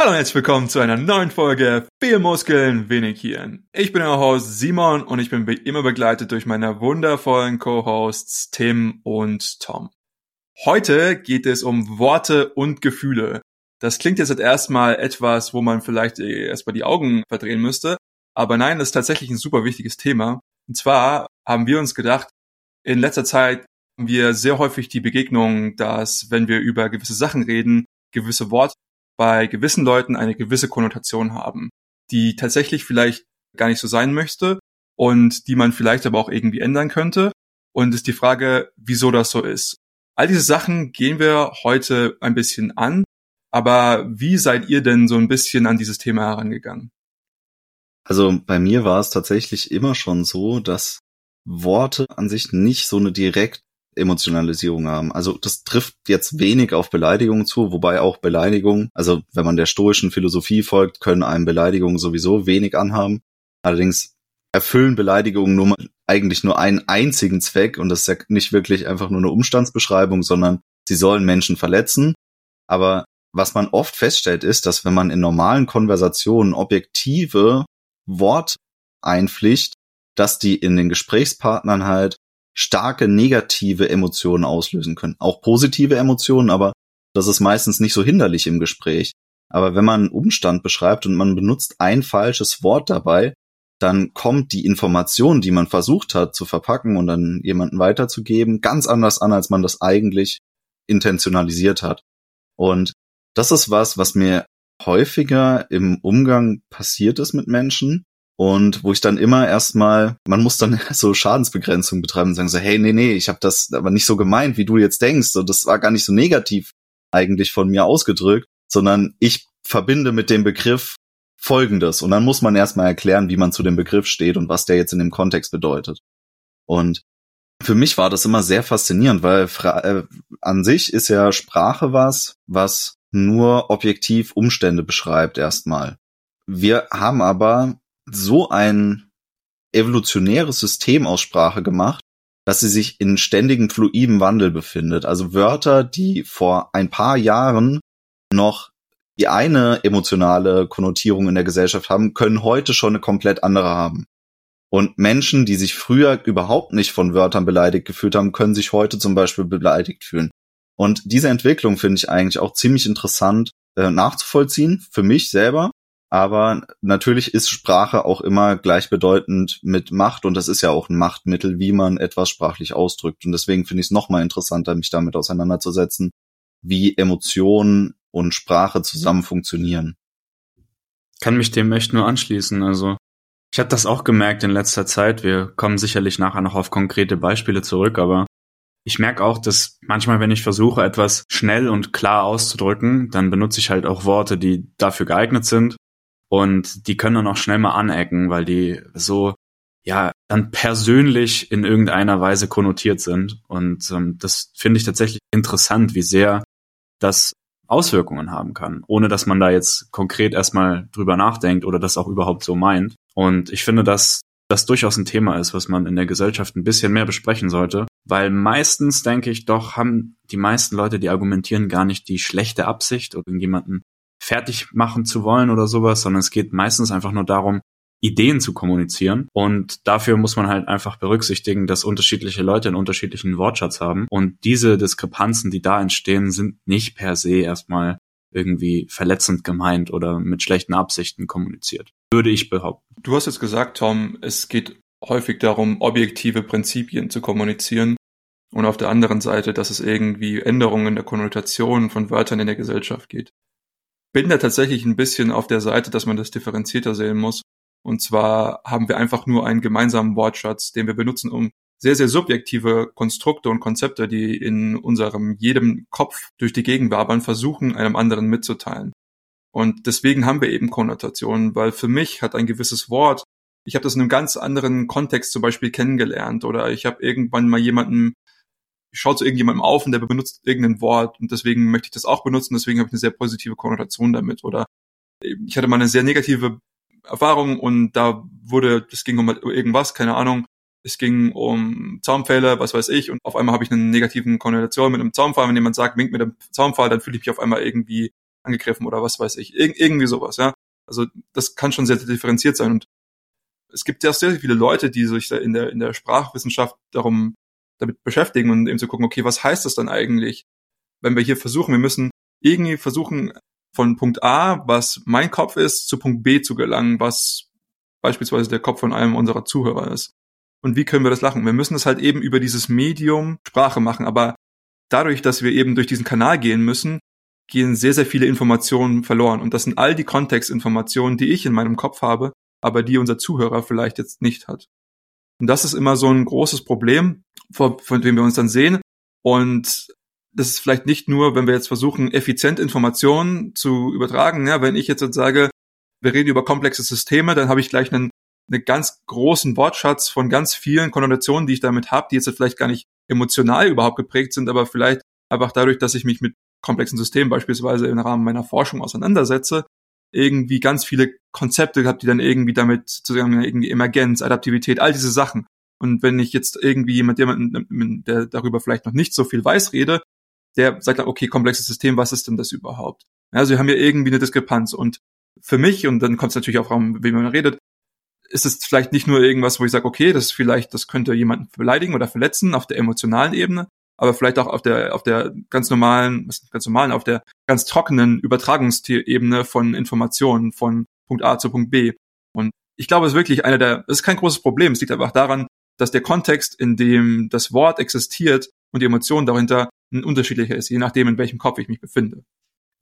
Hallo und herzlich willkommen zu einer neuen Folge Viel Muskeln, wenig Hirn. Ich bin euer Host Simon und ich bin wie immer begleitet durch meine wundervollen Co-Hosts Tim und Tom. Heute geht es um Worte und Gefühle. Das klingt jetzt erstmal etwas, wo man vielleicht erstmal die Augen verdrehen müsste, aber nein, das ist tatsächlich ein super wichtiges Thema. Und zwar haben wir uns gedacht, in letzter Zeit haben wir sehr häufig die Begegnung, dass wenn wir über gewisse Sachen reden, gewisse Worte bei gewissen Leuten eine gewisse Konnotation haben, die tatsächlich vielleicht gar nicht so sein möchte und die man vielleicht aber auch irgendwie ändern könnte. Und ist die Frage, wieso das so ist. All diese Sachen gehen wir heute ein bisschen an, aber wie seid ihr denn so ein bisschen an dieses Thema herangegangen? Also bei mir war es tatsächlich immer schon so, dass Worte an sich nicht so eine direkt Emotionalisierung haben. Also das trifft jetzt wenig auf Beleidigungen zu, wobei auch Beleidigungen, also wenn man der stoischen Philosophie folgt, können einem Beleidigungen sowieso wenig anhaben. Allerdings erfüllen Beleidigungen nur eigentlich nur einen einzigen Zweck und das ist ja nicht wirklich einfach nur eine Umstandsbeschreibung, sondern sie sollen Menschen verletzen. Aber was man oft feststellt, ist, dass wenn man in normalen Konversationen objektive Wort einpflicht, dass die in den Gesprächspartnern halt starke negative Emotionen auslösen können. Auch positive Emotionen, aber das ist meistens nicht so hinderlich im Gespräch. Aber wenn man einen Umstand beschreibt und man benutzt ein falsches Wort dabei, dann kommt die Information, die man versucht hat zu verpacken und dann jemanden weiterzugeben, ganz anders an, als man das eigentlich intentionalisiert hat. Und das ist was, was mir häufiger im Umgang passiert ist mit Menschen, und wo ich dann immer erstmal, man muss dann so Schadensbegrenzung betreiben und sagen so, hey, nee, nee, ich habe das aber nicht so gemeint, wie du jetzt denkst. Und das war gar nicht so negativ eigentlich von mir ausgedrückt, sondern ich verbinde mit dem Begriff Folgendes. Und dann muss man erstmal erklären, wie man zu dem Begriff steht und was der jetzt in dem Kontext bedeutet. Und für mich war das immer sehr faszinierend, weil äh, an sich ist ja Sprache was, was nur objektiv Umstände beschreibt erstmal. Wir haben aber so ein evolutionäres System aus Sprache gemacht, dass sie sich in ständigem fluiden Wandel befindet. Also Wörter, die vor ein paar Jahren noch die eine emotionale Konnotierung in der Gesellschaft haben, können heute schon eine komplett andere haben. Und Menschen, die sich früher überhaupt nicht von Wörtern beleidigt gefühlt haben, können sich heute zum Beispiel beleidigt fühlen. Und diese Entwicklung finde ich eigentlich auch ziemlich interessant äh, nachzuvollziehen, für mich selber, aber natürlich ist Sprache auch immer gleichbedeutend mit Macht und das ist ja auch ein Machtmittel, wie man etwas sprachlich ausdrückt. Und deswegen finde ich es nochmal interessanter, mich damit auseinanderzusetzen, wie Emotionen und Sprache zusammen funktionieren. Kann mich dem echt nur anschließen. Also ich habe das auch gemerkt in letzter Zeit. Wir kommen sicherlich nachher noch auf konkrete Beispiele zurück, aber ich merke auch, dass manchmal, wenn ich versuche, etwas schnell und klar auszudrücken, dann benutze ich halt auch Worte, die dafür geeignet sind und die können dann auch schnell mal anecken, weil die so, ja, dann persönlich in irgendeiner Weise konnotiert sind. Und ähm, das finde ich tatsächlich interessant, wie sehr das Auswirkungen haben kann, ohne dass man da jetzt konkret erstmal drüber nachdenkt oder das auch überhaupt so meint. Und ich finde, dass das durchaus ein Thema ist, was man in der Gesellschaft ein bisschen mehr besprechen sollte, weil meistens, denke ich, doch haben die meisten Leute, die argumentieren, gar nicht die schlechte Absicht, irgendjemanden fertig machen zu wollen oder sowas, sondern es geht meistens einfach nur darum, Ideen zu kommunizieren. Und dafür muss man halt einfach berücksichtigen, dass unterschiedliche Leute einen unterschiedlichen Wortschatz haben. Und diese Diskrepanzen, die da entstehen, sind nicht per se erstmal irgendwie verletzend gemeint oder mit schlechten Absichten kommuniziert. Würde ich behaupten. Du hast jetzt gesagt, Tom, es geht häufig darum, objektive Prinzipien zu kommunizieren. Und auf der anderen Seite, dass es irgendwie Änderungen der Konnotation von Wörtern in der Gesellschaft geht bin da tatsächlich ein bisschen auf der Seite, dass man das differenzierter sehen muss. Und zwar haben wir einfach nur einen gemeinsamen Wortschatz, den wir benutzen, um sehr, sehr subjektive Konstrukte und Konzepte, die in unserem jedem Kopf durch die Gegend wabern, versuchen, einem anderen mitzuteilen. Und deswegen haben wir eben Konnotationen, weil für mich hat ein gewisses Wort, ich habe das in einem ganz anderen Kontext zum Beispiel kennengelernt oder ich habe irgendwann mal jemanden ich schaue zu irgendjemandem auf und der benutzt irgendein Wort und deswegen möchte ich das auch benutzen, deswegen habe ich eine sehr positive Konnotation damit. Oder ich hatte mal eine sehr negative Erfahrung und da wurde, es ging um irgendwas, keine Ahnung, es ging um Zaunpfähle, was weiß ich, und auf einmal habe ich eine negativen Konnotation mit einem Zaunpfahl. Wenn jemand sagt, winkt mit dem Zaunpfahl, dann fühle ich mich auf einmal irgendwie angegriffen oder was weiß ich. Ir irgendwie sowas, ja. Also das kann schon sehr, sehr differenziert sein. Und es gibt ja sehr viele Leute, die sich da in der, in der Sprachwissenschaft darum damit beschäftigen und eben zu gucken, okay, was heißt das dann eigentlich, wenn wir hier versuchen, wir müssen irgendwie versuchen, von Punkt A, was mein Kopf ist, zu Punkt B zu gelangen, was beispielsweise der Kopf von einem unserer Zuhörer ist. Und wie können wir das lachen? Wir müssen das halt eben über dieses Medium Sprache machen, aber dadurch, dass wir eben durch diesen Kanal gehen müssen, gehen sehr, sehr viele Informationen verloren. Und das sind all die Kontextinformationen, die ich in meinem Kopf habe, aber die unser Zuhörer vielleicht jetzt nicht hat. Und das ist immer so ein großes Problem, von, von dem wir uns dann sehen. Und das ist vielleicht nicht nur, wenn wir jetzt versuchen, effizient Informationen zu übertragen. Ja, wenn ich jetzt, jetzt sage, wir reden über komplexe Systeme, dann habe ich gleich einen, einen ganz großen Wortschatz von ganz vielen Konnotationen, die ich damit habe, die jetzt vielleicht gar nicht emotional überhaupt geprägt sind, aber vielleicht einfach dadurch, dass ich mich mit komplexen Systemen beispielsweise im Rahmen meiner Forschung auseinandersetze, irgendwie ganz viele Konzepte gehabt, die dann irgendwie damit sozusagen irgendwie Emergenz, Adaptivität, all diese Sachen. Und wenn ich jetzt irgendwie jemand, jemanden, der darüber vielleicht noch nicht so viel weiß, rede, der sagt dann, okay, komplexes System, was ist denn das überhaupt? Also wir haben ja irgendwie eine Diskrepanz. Und für mich, und dann kommt es natürlich auch an, wie man redet, ist es vielleicht nicht nur irgendwas, wo ich sage, okay, das vielleicht, das könnte jemanden beleidigen oder verletzen auf der emotionalen Ebene, aber vielleicht auch auf der, auf der ganz normalen, was ganz normalen, auf der ganz trockenen Übertragungsebene von Informationen von Punkt A zu Punkt B. Und ich glaube, es ist wirklich einer der, es ist kein großes Problem. Es liegt einfach daran, dass der Kontext, in dem das Wort existiert und die Emotion dahinter ein unterschiedlicher ist, je nachdem, in welchem Kopf ich mich befinde.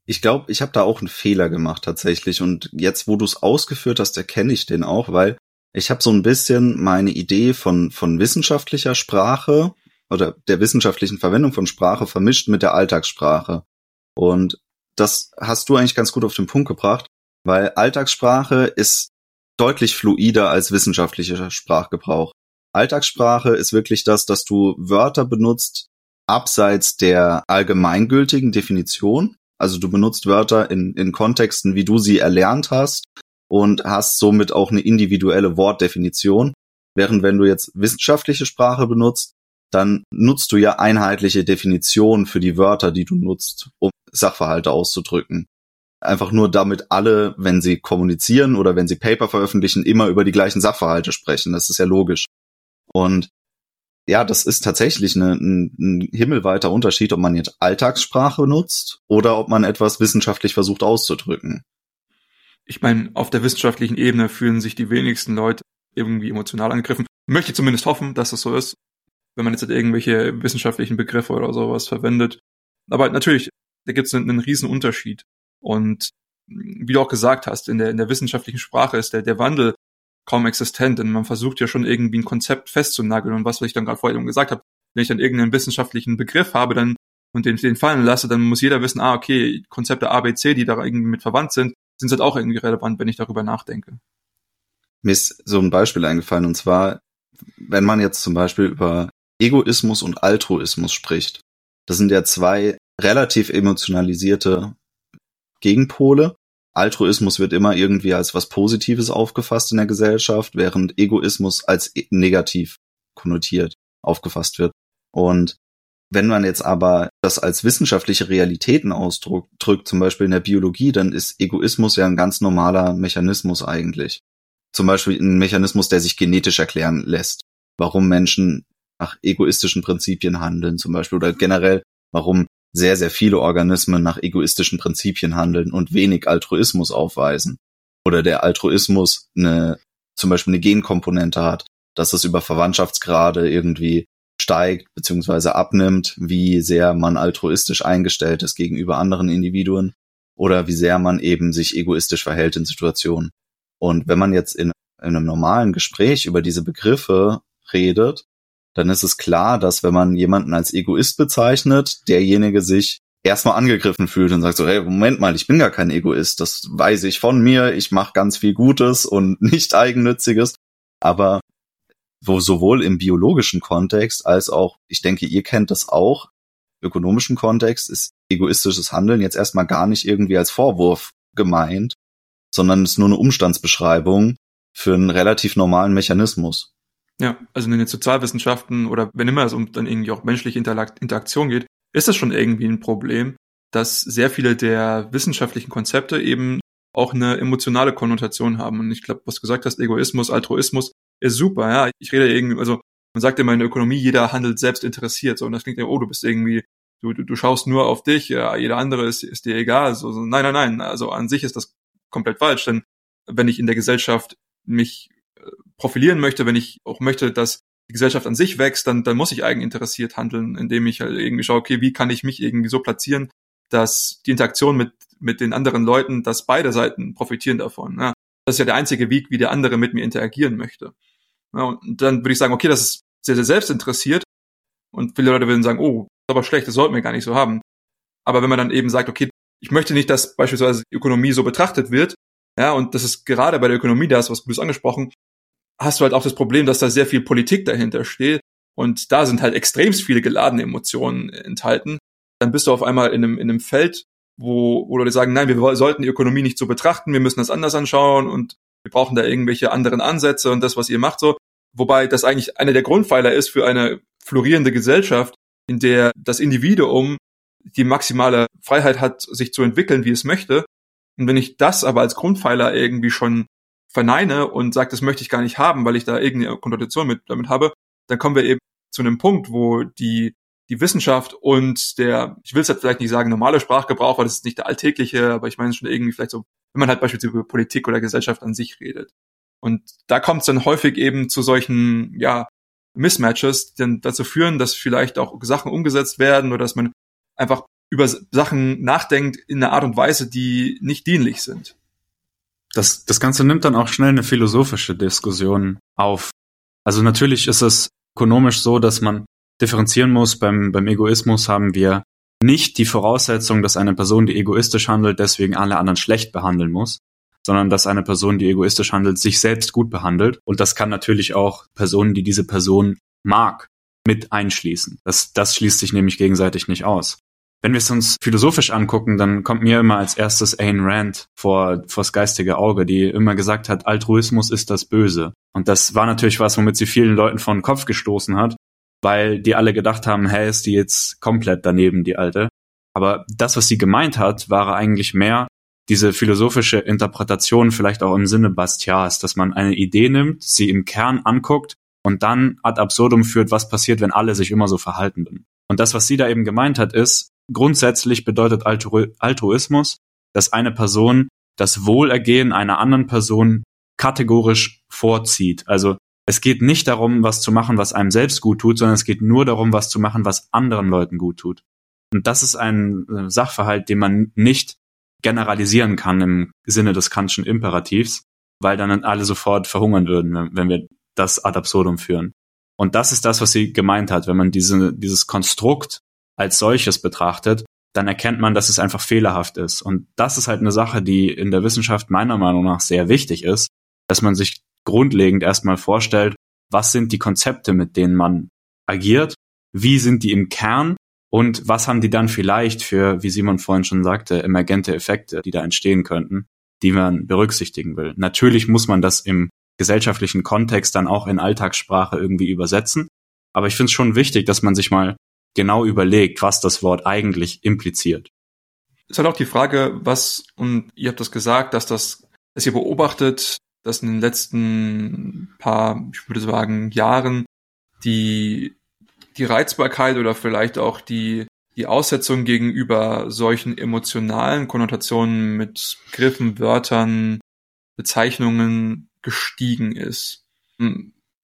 Ich glaube, ich habe da auch einen Fehler gemacht tatsächlich. Und jetzt, wo du es ausgeführt hast, erkenne ich den auch, weil ich habe so ein bisschen meine Idee von, von wissenschaftlicher Sprache oder der wissenschaftlichen Verwendung von Sprache vermischt mit der Alltagssprache. Und das hast du eigentlich ganz gut auf den Punkt gebracht, weil Alltagssprache ist deutlich fluider als wissenschaftlicher Sprachgebrauch. Alltagssprache ist wirklich das, dass du Wörter benutzt abseits der allgemeingültigen Definition. Also du benutzt Wörter in, in Kontexten, wie du sie erlernt hast und hast somit auch eine individuelle Wortdefinition. Während wenn du jetzt wissenschaftliche Sprache benutzt, dann nutzt du ja einheitliche Definitionen für die Wörter, die du nutzt, um Sachverhalte auszudrücken. Einfach nur damit alle, wenn sie kommunizieren oder wenn sie Paper veröffentlichen, immer über die gleichen Sachverhalte sprechen. Das ist ja logisch. Und ja, das ist tatsächlich eine, ein, ein himmelweiter Unterschied, ob man jetzt Alltagssprache nutzt oder ob man etwas wissenschaftlich versucht auszudrücken. Ich meine, auf der wissenschaftlichen Ebene fühlen sich die wenigsten Leute irgendwie emotional angegriffen. Möchte zumindest hoffen, dass das so ist wenn man jetzt halt irgendwelche wissenschaftlichen Begriffe oder sowas verwendet. Aber natürlich, da gibt es einen, einen riesen Unterschied. Und wie du auch gesagt hast, in der, in der wissenschaftlichen Sprache ist der, der Wandel kaum existent, denn man versucht ja schon irgendwie ein Konzept festzunageln und was, was ich dann gerade vorhin gesagt habe, wenn ich dann irgendeinen wissenschaftlichen Begriff habe, dann und den, den fallen lasse, dann muss jeder wissen, ah, okay, Konzepte A, B, C, die da irgendwie mit verwandt sind, sind halt auch irgendwie relevant, wenn ich darüber nachdenke. Mir ist so ein Beispiel eingefallen, und zwar, wenn man jetzt zum Beispiel über Egoismus und Altruismus spricht. Das sind ja zwei relativ emotionalisierte Gegenpole. Altruismus wird immer irgendwie als was Positives aufgefasst in der Gesellschaft, während Egoismus als e-, negativ konnotiert aufgefasst wird. Und wenn man jetzt aber das als wissenschaftliche Realitäten ausdrückt, zum Beispiel in der Biologie, dann ist Egoismus ja ein ganz normaler Mechanismus eigentlich. Zum Beispiel ein Mechanismus, der sich genetisch erklären lässt. Warum Menschen nach egoistischen Prinzipien handeln zum Beispiel oder generell, warum sehr, sehr viele Organismen nach egoistischen Prinzipien handeln und wenig Altruismus aufweisen. Oder der Altruismus eine, zum Beispiel eine Genkomponente hat, dass es über Verwandtschaftsgrade irgendwie steigt bzw. abnimmt, wie sehr man altruistisch eingestellt ist gegenüber anderen Individuen oder wie sehr man eben sich egoistisch verhält in Situationen. Und wenn man jetzt in, in einem normalen Gespräch über diese Begriffe redet, dann ist es klar, dass wenn man jemanden als Egoist bezeichnet, derjenige sich erstmal angegriffen fühlt und sagt so, hey, Moment mal, ich bin gar kein Egoist, das weiß ich von mir, ich mache ganz viel Gutes und nicht eigennütziges, aber wo sowohl im biologischen Kontext als auch, ich denke, ihr kennt das auch, ökonomischen Kontext ist egoistisches Handeln jetzt erstmal gar nicht irgendwie als Vorwurf gemeint, sondern ist nur eine Umstandsbeschreibung für einen relativ normalen Mechanismus. Ja, also in den Sozialwissenschaften oder wenn immer es um dann irgendwie auch menschliche Interaktion geht, ist das schon irgendwie ein Problem. dass sehr viele der wissenschaftlichen Konzepte eben auch eine emotionale Konnotation haben. Und ich glaube, was du gesagt hast, Egoismus, Altruismus, ist super, ja. Ich rede irgendwie, also man sagt immer in der Ökonomie, jeder handelt selbst interessiert. So, und das klingt ja, oh, du bist irgendwie, du, du, du schaust nur auf dich, ja, jeder andere ist, ist dir egal. So, so, nein, nein, nein. Also an sich ist das komplett falsch, denn wenn ich in der Gesellschaft mich profilieren möchte, wenn ich auch möchte, dass die Gesellschaft an sich wächst, dann, dann muss ich eigeninteressiert handeln, indem ich halt irgendwie schaue, okay, wie kann ich mich irgendwie so platzieren, dass die Interaktion mit, mit den anderen Leuten, dass beide Seiten profitieren davon. Ja. Das ist ja der einzige Weg, wie der andere mit mir interagieren möchte. Ja, und dann würde ich sagen, okay, das ist sehr, sehr selbstinteressiert. Und viele Leute würden sagen, oh, das ist aber schlecht, das sollten wir gar nicht so haben. Aber wenn man dann eben sagt, okay, ich möchte nicht, dass beispielsweise die Ökonomie so betrachtet wird, ja, und das ist gerade bei der Ökonomie, da ist was Gutes angesprochen, hast du halt auch das Problem, dass da sehr viel Politik dahinter steht und da sind halt extremst viele geladene Emotionen enthalten. Dann bist du auf einmal in einem, in einem Feld, wo, wo Leute sagen, nein, wir sollten die Ökonomie nicht so betrachten, wir müssen das anders anschauen und wir brauchen da irgendwelche anderen Ansätze und das, was ihr macht, so. Wobei das eigentlich einer der Grundpfeiler ist für eine florierende Gesellschaft, in der das Individuum die maximale Freiheit hat, sich zu entwickeln, wie es möchte. Und wenn ich das aber als Grundpfeiler irgendwie schon verneine und sage, das möchte ich gar nicht haben, weil ich da irgendeine Konnotation mit, damit habe, dann kommen wir eben zu einem Punkt, wo die, die Wissenschaft und der, ich will es halt vielleicht nicht sagen, normale Sprachgebrauch, weil das ist nicht der alltägliche, aber ich meine schon irgendwie vielleicht so, wenn man halt beispielsweise über Politik oder Gesellschaft an sich redet. Und da kommt es dann häufig eben zu solchen, ja, Mismatches, die dann dazu führen, dass vielleicht auch Sachen umgesetzt werden oder dass man einfach über Sachen nachdenkt in einer Art und Weise, die nicht dienlich sind. Das, das Ganze nimmt dann auch schnell eine philosophische Diskussion auf. Also natürlich ist es ökonomisch so, dass man differenzieren muss. Beim, beim Egoismus haben wir nicht die Voraussetzung, dass eine Person, die egoistisch handelt, deswegen alle anderen schlecht behandeln muss, sondern dass eine Person, die egoistisch handelt, sich selbst gut behandelt. Und das kann natürlich auch Personen, die diese Person mag, mit einschließen. Das, das schließt sich nämlich gegenseitig nicht aus. Wenn wir es uns philosophisch angucken, dann kommt mir immer als erstes Ayn Rand vor, vors geistige Auge, die immer gesagt hat, Altruismus ist das Böse. Und das war natürlich was, womit sie vielen Leuten vor den Kopf gestoßen hat, weil die alle gedacht haben, hey, ist die jetzt komplett daneben, die Alte. Aber das, was sie gemeint hat, war eigentlich mehr diese philosophische Interpretation, vielleicht auch im Sinne Bastiats, dass man eine Idee nimmt, sie im Kern anguckt und dann ad absurdum führt, was passiert, wenn alle sich immer so verhalten. Und das, was sie da eben gemeint hat, ist, Grundsätzlich bedeutet Altru Altruismus, dass eine Person das Wohlergehen einer anderen Person kategorisch vorzieht. Also es geht nicht darum, was zu machen, was einem selbst gut tut, sondern es geht nur darum, was zu machen, was anderen Leuten gut tut. Und das ist ein äh, Sachverhalt, den man nicht generalisieren kann im Sinne des Kantschen Imperativs, weil dann alle sofort verhungern würden, wenn wir das ad absurdum führen. Und das ist das, was sie gemeint hat, wenn man diese, dieses Konstrukt als solches betrachtet, dann erkennt man, dass es einfach fehlerhaft ist. Und das ist halt eine Sache, die in der Wissenschaft meiner Meinung nach sehr wichtig ist, dass man sich grundlegend erstmal vorstellt, was sind die Konzepte, mit denen man agiert, wie sind die im Kern und was haben die dann vielleicht für, wie Simon vorhin schon sagte, emergente Effekte, die da entstehen könnten, die man berücksichtigen will. Natürlich muss man das im gesellschaftlichen Kontext dann auch in Alltagssprache irgendwie übersetzen, aber ich finde es schon wichtig, dass man sich mal genau überlegt, was das Wort eigentlich impliziert. Es ist halt auch die Frage, was, und ihr habt das gesagt, dass das, dass ihr beobachtet, dass in den letzten paar, ich würde sagen, Jahren die, die Reizbarkeit oder vielleicht auch die, die Aussetzung gegenüber solchen emotionalen Konnotationen mit Griffen, Wörtern, Bezeichnungen gestiegen ist.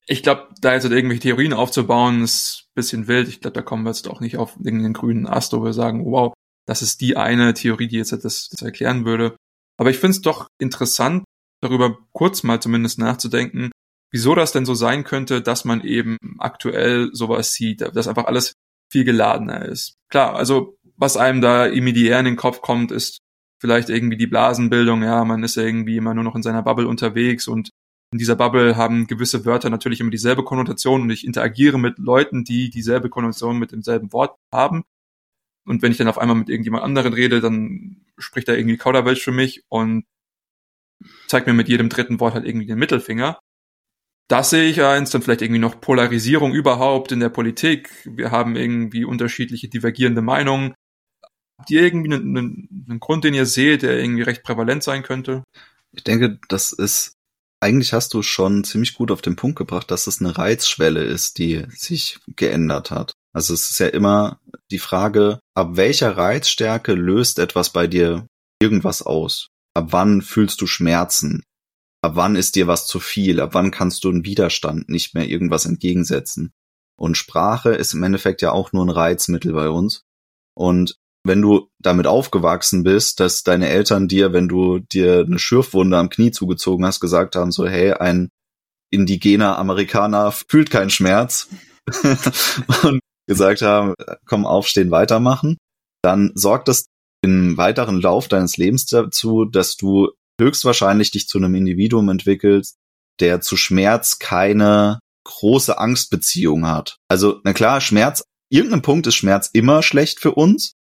Ich glaube, da jetzt irgendwelche Theorien aufzubauen, ist ein bisschen wild. Ich glaube, da kommen wir jetzt auch nicht auf irgendeinen grünen Ast, wo wir sagen, wow, das ist die eine Theorie, die jetzt das, das erklären würde. Aber ich finde es doch interessant, darüber kurz mal zumindest nachzudenken, wieso das denn so sein könnte, dass man eben aktuell sowas sieht, dass einfach alles viel geladener ist. Klar, also was einem da immediär in den Kopf kommt, ist vielleicht irgendwie die Blasenbildung, ja, man ist irgendwie immer nur noch in seiner Bubble unterwegs und in dieser Bubble haben gewisse Wörter natürlich immer dieselbe Konnotation und ich interagiere mit Leuten, die dieselbe Konnotation mit demselben Wort haben. Und wenn ich dann auf einmal mit irgendjemand anderen rede, dann spricht er irgendwie Kauderwelsch für mich und zeigt mir mit jedem dritten Wort halt irgendwie den Mittelfinger. Das sehe ich eins, dann vielleicht irgendwie noch Polarisierung überhaupt in der Politik. Wir haben irgendwie unterschiedliche divergierende Meinungen. Habt ihr irgendwie einen, einen, einen Grund, den ihr seht, der irgendwie recht prävalent sein könnte? Ich denke, das ist, eigentlich hast du schon ziemlich gut auf den Punkt gebracht, dass es eine Reizschwelle ist, die sich geändert hat. Also es ist ja immer die Frage, ab welcher Reizstärke löst etwas bei dir irgendwas aus? Ab wann fühlst du Schmerzen? Ab wann ist dir was zu viel? Ab wann kannst du einen Widerstand nicht mehr irgendwas entgegensetzen? Und Sprache ist im Endeffekt ja auch nur ein Reizmittel bei uns. Und wenn du damit aufgewachsen bist, dass deine Eltern dir, wenn du dir eine Schürfwunde am Knie zugezogen hast, gesagt haben, so, hey, ein indigener Amerikaner fühlt keinen Schmerz. Und gesagt haben, komm, aufstehen, weitermachen, dann sorgt das im weiteren Lauf deines Lebens dazu, dass du höchstwahrscheinlich dich zu einem Individuum entwickelst, der zu Schmerz keine große Angstbeziehung hat. Also, na klar, Schmerz, irgendein Punkt ist Schmerz immer schlecht für uns,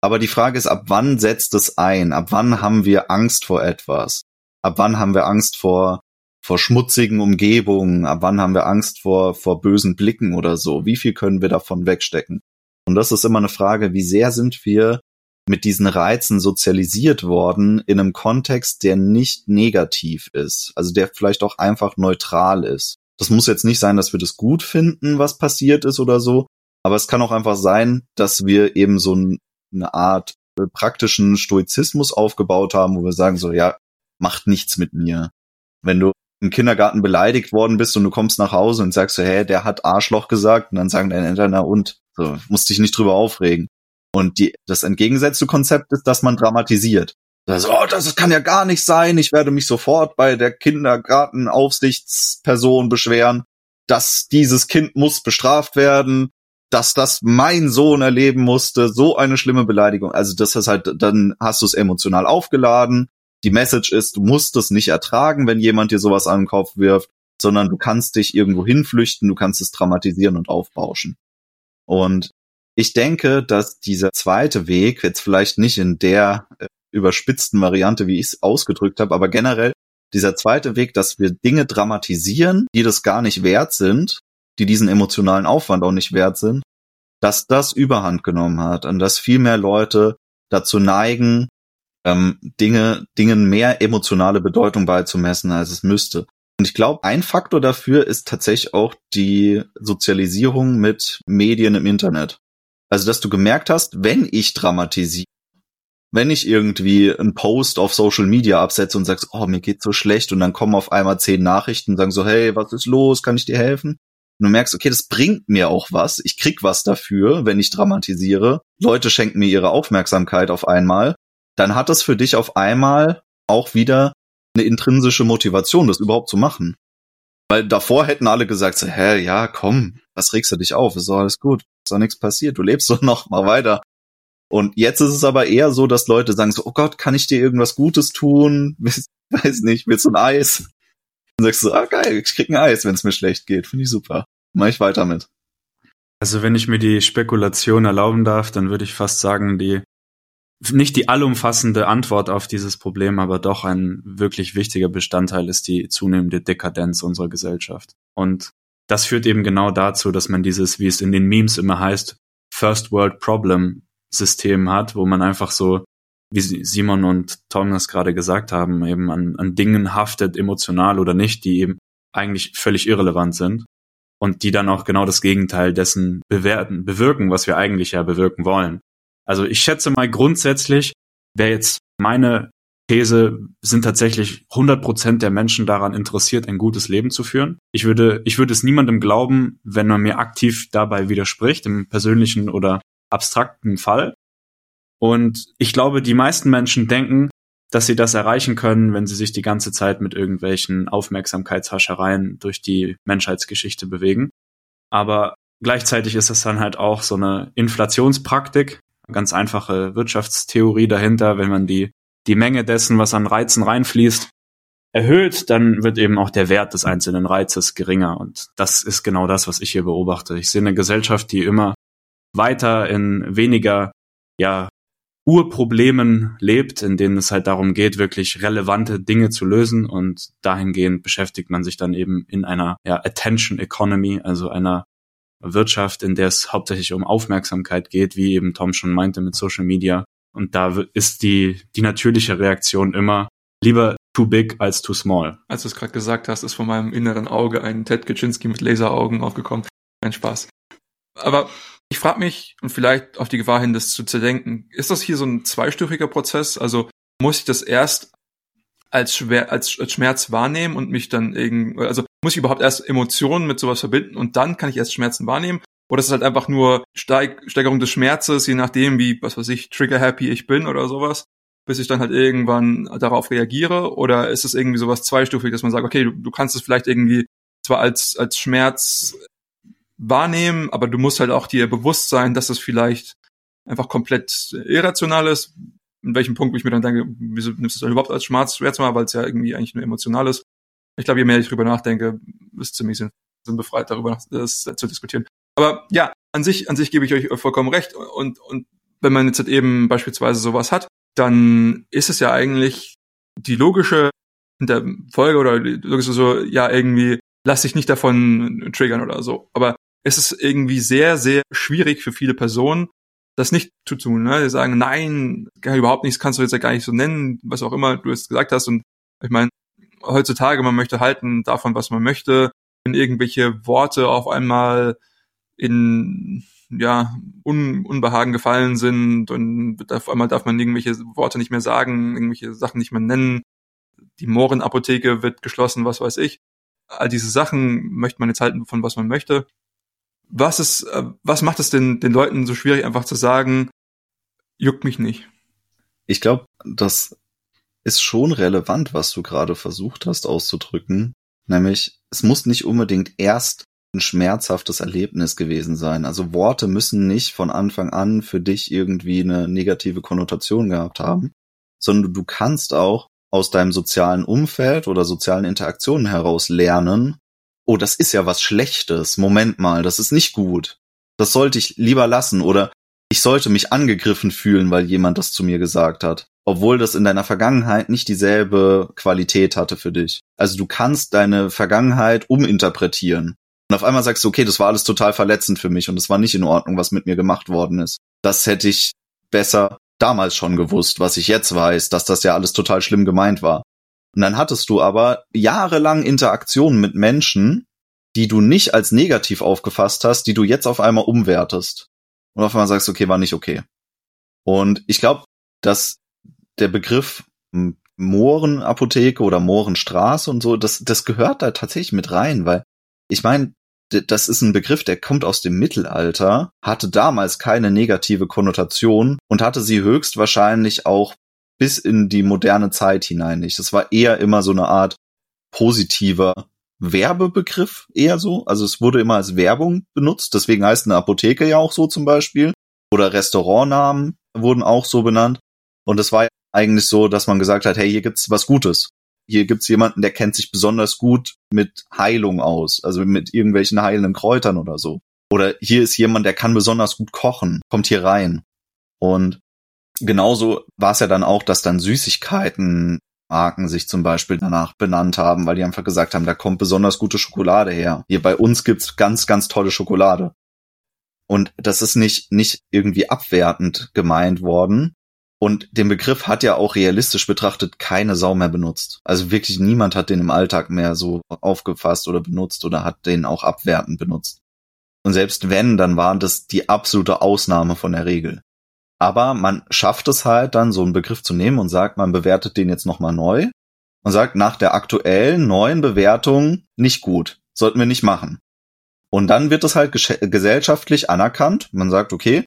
aber die Frage ist, ab wann setzt es ein? Ab wann haben wir Angst vor etwas? Ab wann haben wir Angst vor, vor schmutzigen Umgebungen? Ab wann haben wir Angst vor, vor bösen Blicken oder so? Wie viel können wir davon wegstecken? Und das ist immer eine Frage, wie sehr sind wir mit diesen Reizen sozialisiert worden in einem Kontext, der nicht negativ ist, also der vielleicht auch einfach neutral ist. Das muss jetzt nicht sein, dass wir das gut finden, was passiert ist oder so, aber es kann auch einfach sein, dass wir eben so eine Art äh, praktischen Stoizismus aufgebaut haben, wo wir sagen so, ja, macht nichts mit mir. Wenn du im Kindergarten beleidigt worden bist und du kommst nach Hause und sagst so, hä, der hat Arschloch gesagt und dann sagen deine Eltern, na und, so, musst dich nicht drüber aufregen. Und die, das entgegengesetzte Konzept ist, dass man dramatisiert. Das, oh, das kann ja gar nicht sein. Ich werde mich sofort bei der Kindergartenaufsichtsperson beschweren, dass dieses Kind muss bestraft werden, dass das mein Sohn erleben musste, so eine schlimme Beleidigung. Also das ist halt, dann hast du es emotional aufgeladen. Die Message ist, du musst es nicht ertragen, wenn jemand dir sowas an den Kopf wirft, sondern du kannst dich irgendwo hinflüchten, du kannst es dramatisieren und aufbauschen. Und ich denke, dass dieser zweite Weg, jetzt vielleicht nicht in der äh, überspitzten Variante, wie ich es ausgedrückt habe, aber generell dieser zweite Weg, dass wir Dinge dramatisieren, die das gar nicht wert sind, die diesen emotionalen Aufwand auch nicht wert sind, dass das Überhand genommen hat und dass viel mehr Leute dazu neigen, ähm, Dinge, Dingen mehr emotionale Bedeutung beizumessen, als es müsste. Und ich glaube, ein Faktor dafür ist tatsächlich auch die Sozialisierung mit Medien im Internet. Also, dass du gemerkt hast, wenn ich dramatisiere, wenn ich irgendwie einen Post auf Social Media absetze und sagst, oh, mir geht's so schlecht und dann kommen auf einmal zehn Nachrichten und sagen so, hey, was ist los? Kann ich dir helfen? Und du merkst, okay, das bringt mir auch was. Ich krieg was dafür, wenn ich dramatisiere. Leute schenken mir ihre Aufmerksamkeit auf einmal. Dann hat das für dich auf einmal auch wieder eine intrinsische Motivation, das überhaupt zu machen. Weil davor hätten alle gesagt, so, hä, ja, komm, was regst du dich auf? Ist doch alles gut. Ist doch nichts passiert. Du lebst doch noch mal weiter. Und jetzt ist es aber eher so, dass Leute sagen so, oh Gott, kann ich dir irgendwas Gutes tun? Weiß nicht, willst du ein Eis? Dann sagst du, ah geil, ich krieg ein Eis, wenn es mir schlecht geht. Finde ich super. Mach ich weiter mit. Also wenn ich mir die Spekulation erlauben darf, dann würde ich fast sagen, die nicht die allumfassende Antwort auf dieses Problem, aber doch ein wirklich wichtiger Bestandteil ist die zunehmende Dekadenz unserer Gesellschaft. Und das führt eben genau dazu, dass man dieses, wie es in den Memes immer heißt, First World Problem System hat, wo man einfach so, wie Simon und Tom das gerade gesagt haben, eben an, an Dingen haftet, emotional oder nicht, die eben eigentlich völlig irrelevant sind und die dann auch genau das Gegenteil dessen bewerten, bewirken, was wir eigentlich ja bewirken wollen. Also ich schätze mal grundsätzlich, wer jetzt meine These sind tatsächlich 100 Prozent der Menschen daran interessiert, ein gutes Leben zu führen. Ich würde, ich würde es niemandem glauben, wenn man mir aktiv dabei widerspricht, im persönlichen oder abstrakten Fall. Und ich glaube, die meisten Menschen denken, dass sie das erreichen können, wenn sie sich die ganze Zeit mit irgendwelchen Aufmerksamkeitshaschereien durch die Menschheitsgeschichte bewegen. Aber gleichzeitig ist es dann halt auch so eine Inflationspraktik, ganz einfache Wirtschaftstheorie dahinter, wenn man die, die Menge dessen, was an Reizen reinfließt, erhöht, dann wird eben auch der Wert des einzelnen Reizes geringer. Und das ist genau das, was ich hier beobachte. Ich sehe eine Gesellschaft, die immer weiter in weniger, ja, Urproblemen lebt, in denen es halt darum geht, wirklich relevante Dinge zu lösen und dahingehend beschäftigt man sich dann eben in einer ja, Attention Economy, also einer Wirtschaft, in der es hauptsächlich um Aufmerksamkeit geht, wie eben Tom schon meinte mit Social Media. Und da ist die, die natürliche Reaktion immer lieber too big als too small. Als du es gerade gesagt hast, ist von meinem inneren Auge ein Ted Kaczynski mit Laseraugen aufgekommen. Ein Spaß. Aber ich frage mich, und vielleicht auf die Gefahr hin, das zu zerdenken, ist das hier so ein zweistufiger Prozess? Also muss ich das erst als, schwer, als, als Schmerz wahrnehmen und mich dann irgendwie, also muss ich überhaupt erst Emotionen mit sowas verbinden und dann kann ich erst Schmerzen wahrnehmen? Oder ist es halt einfach nur Steig, Steigerung des Schmerzes, je nachdem, wie, was weiß ich, trigger-happy ich bin oder sowas, bis ich dann halt irgendwann darauf reagiere? Oder ist es irgendwie sowas zweistufig, dass man sagt, okay, du, du kannst es vielleicht irgendwie zwar als, als Schmerz wahrnehmen, aber du musst halt auch dir bewusst sein, dass es vielleicht einfach komplett irrational ist, in welchem Punkt ich mir dann denke, wieso nimmst du dann überhaupt als Schmerz, Schmerz mal, weil es ja irgendwie eigentlich nur emotional ist. Ich glaube, je mehr ich drüber nachdenke, ist ziemlich sinn, sinnbefreit, darüber das, zu diskutieren. Aber ja, an sich, an sich gebe ich euch vollkommen recht. Und, und wenn man jetzt eben beispielsweise sowas hat, dann ist es ja eigentlich die logische in der Folge oder so, ja, irgendwie, lass dich nicht davon triggern oder so. Aber es ist irgendwie sehr, sehr schwierig für viele Personen, das nicht zu tun. Ne? Die sagen, nein, gar überhaupt nichts kannst du jetzt ja gar nicht so nennen, was auch immer du es gesagt hast. Und ich meine, heutzutage, man möchte halten davon, was man möchte, wenn irgendwelche Worte auf einmal in ja, Un Unbehagen gefallen sind und auf einmal darf man irgendwelche Worte nicht mehr sagen, irgendwelche Sachen nicht mehr nennen. Die Mohrenapotheke wird geschlossen, was weiß ich. All diese Sachen möchte man jetzt halten, von was man möchte was ist, äh, was macht es denn den Leuten so schwierig, einfach zu sagen, juckt mich nicht? Ich glaube, das ist schon relevant, was du gerade versucht hast auszudrücken. Nämlich, es muss nicht unbedingt erst ein schmerzhaftes Erlebnis gewesen sein. Also Worte müssen nicht von Anfang an für dich irgendwie eine negative Konnotation gehabt haben, sondern du kannst auch aus deinem sozialen Umfeld oder sozialen Interaktionen heraus lernen, oh, das ist ja was Schlechtes, Moment mal, das ist nicht gut. Das sollte ich lieber lassen oder ich sollte mich angegriffen fühlen, weil jemand das zu mir gesagt hat. Obwohl das in deiner Vergangenheit nicht dieselbe Qualität hatte für dich. Also du kannst deine Vergangenheit uminterpretieren. Und auf einmal sagst du, okay, das war alles total verletzend für mich und es war nicht in Ordnung, was mit mir gemacht worden ist. Das hätte ich besser damals schon gewusst, was ich jetzt weiß, dass das ja alles total schlimm gemeint war. Und dann hattest du aber jahrelang Interaktionen mit Menschen, die du nicht als negativ aufgefasst hast, die du jetzt auf einmal umwertest. Und auf einmal sagst, okay, war nicht okay. Und ich glaube, dass der Begriff Mohrenapotheke oder Mohrenstraße und so, das, das gehört da tatsächlich mit rein, weil ich meine, das ist ein Begriff, der kommt aus dem Mittelalter, hatte damals keine negative Konnotation und hatte sie höchstwahrscheinlich auch bis in die moderne Zeit hinein nicht. Das war eher immer so eine Art positiver Werbebegriff, eher so. Also es wurde immer als Werbung benutzt. Deswegen heißt eine Apotheke ja auch so zum Beispiel. Oder Restaurantnamen wurden auch so benannt. Und es war eigentlich so, dass man gesagt hat, hey, hier gibt's was Gutes. Hier gibt's jemanden, der kennt sich besonders gut mit Heilung aus, also mit irgendwelchen heilenden Kräutern oder so. Oder hier ist jemand, der kann besonders gut kochen, kommt hier rein. Und genauso war es ja dann auch, dass dann Süßigkeiten Marken sich zum Beispiel danach benannt haben, weil die einfach gesagt haben, da kommt besonders gute Schokolade her. Hier bei uns gibt's ganz, ganz tolle Schokolade. Und das ist nicht, nicht irgendwie abwertend gemeint worden. Und den Begriff hat ja auch realistisch betrachtet keine Sau mehr benutzt. Also wirklich niemand hat den im Alltag mehr so aufgefasst oder benutzt oder hat den auch abwertend benutzt. Und selbst wenn, dann war das die absolute Ausnahme von der Regel. Aber man schafft es halt dann, so einen Begriff zu nehmen und sagt, man bewertet den jetzt nochmal neu und sagt nach der aktuellen neuen Bewertung nicht gut. Sollten wir nicht machen. Und dann wird es halt gesellschaftlich anerkannt. Man sagt, okay,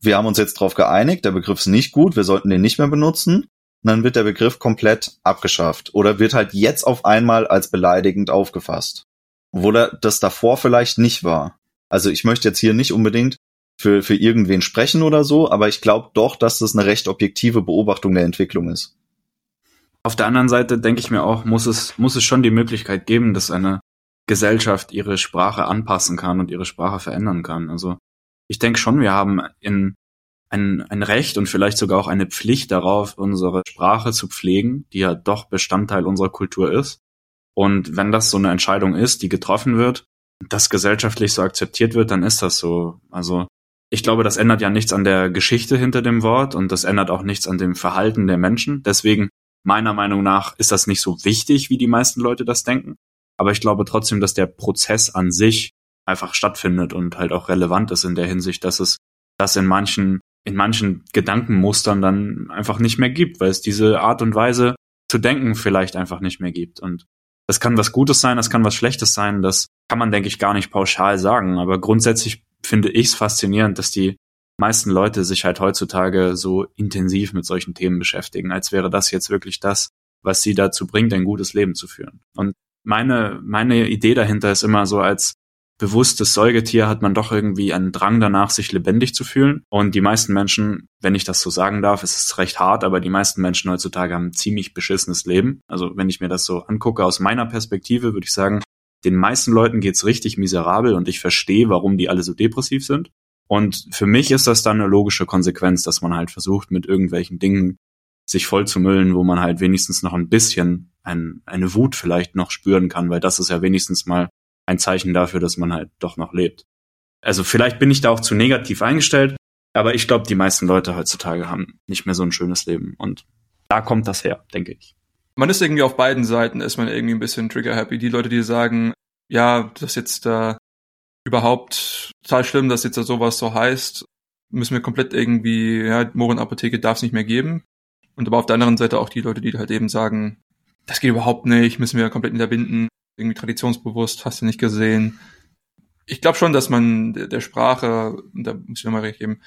wir haben uns jetzt darauf geeinigt, der Begriff ist nicht gut, wir sollten den nicht mehr benutzen. Und dann wird der Begriff komplett abgeschafft oder wird halt jetzt auf einmal als beleidigend aufgefasst. Obwohl das davor vielleicht nicht war. Also ich möchte jetzt hier nicht unbedingt für, für irgendwen sprechen oder so, aber ich glaube doch, dass das eine recht objektive Beobachtung der Entwicklung ist. Auf der anderen Seite denke ich mir auch, muss es, muss es schon die Möglichkeit geben, dass eine Gesellschaft ihre Sprache anpassen kann und ihre Sprache verändern kann. Also ich denke schon, wir haben in ein, ein Recht und vielleicht sogar auch eine Pflicht darauf, unsere Sprache zu pflegen, die ja doch Bestandteil unserer Kultur ist. Und wenn das so eine Entscheidung ist, die getroffen wird, das gesellschaftlich so akzeptiert wird, dann ist das so. Also ich glaube, das ändert ja nichts an der Geschichte hinter dem Wort und das ändert auch nichts an dem Verhalten der Menschen. Deswegen, meiner Meinung nach, ist das nicht so wichtig, wie die meisten Leute das denken. Aber ich glaube trotzdem, dass der Prozess an sich einfach stattfindet und halt auch relevant ist in der Hinsicht, dass es das in manchen, in manchen Gedankenmustern dann einfach nicht mehr gibt, weil es diese Art und Weise zu denken vielleicht einfach nicht mehr gibt. Und das kann was Gutes sein, das kann was Schlechtes sein, das kann man, denke ich, gar nicht pauschal sagen. Aber grundsätzlich finde ich es faszinierend, dass die meisten Leute sich halt heutzutage so intensiv mit solchen Themen beschäftigen, als wäre das jetzt wirklich das, was sie dazu bringt, ein gutes Leben zu führen. Und meine, meine Idee dahinter ist immer so als bewusstes Säugetier hat man doch irgendwie einen Drang danach, sich lebendig zu fühlen. Und die meisten Menschen, wenn ich das so sagen darf, es ist recht hart, aber die meisten Menschen heutzutage haben ein ziemlich beschissenes Leben. Also wenn ich mir das so angucke aus meiner Perspektive, würde ich sagen, den meisten Leuten geht's richtig miserabel und ich verstehe, warum die alle so depressiv sind. Und für mich ist das dann eine logische Konsequenz, dass man halt versucht, mit irgendwelchen Dingen sich voll zu müllen, wo man halt wenigstens noch ein bisschen ein, eine Wut vielleicht noch spüren kann, weil das ist ja wenigstens mal ein Zeichen dafür, dass man halt doch noch lebt. Also vielleicht bin ich da auch zu negativ eingestellt, aber ich glaube, die meisten Leute heutzutage haben nicht mehr so ein schönes Leben und da kommt das her, denke ich man ist irgendwie auf beiden Seiten, ist man irgendwie ein bisschen trigger-happy. Die Leute, die sagen, ja, das ist jetzt da äh, überhaupt total schlimm, dass jetzt da sowas so heißt, müssen wir komplett irgendwie, ja, Mohrenapotheke darf es nicht mehr geben. Und aber auf der anderen Seite auch die Leute, die halt eben sagen, das geht überhaupt nicht, müssen wir komplett unterbinden, irgendwie traditionsbewusst, hast du nicht gesehen. Ich glaube schon, dass man der Sprache, da muss ich nochmal recht geben,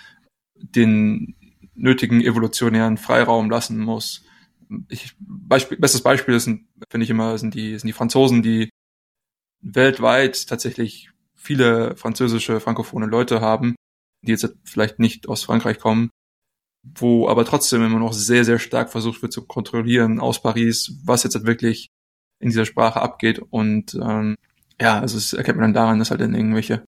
den nötigen evolutionären Freiraum lassen muss ich, Beispiel, bestes Beispiel sind, finde ich immer, sind die, sind die Franzosen, die weltweit tatsächlich viele französische frankophone Leute haben, die jetzt vielleicht nicht aus Frankreich kommen, wo aber trotzdem immer noch sehr, sehr stark versucht wird zu kontrollieren aus Paris, was jetzt wirklich in dieser Sprache abgeht. Und ähm, ja, also es erkennt man dann daran, dass halt dann irgendwelche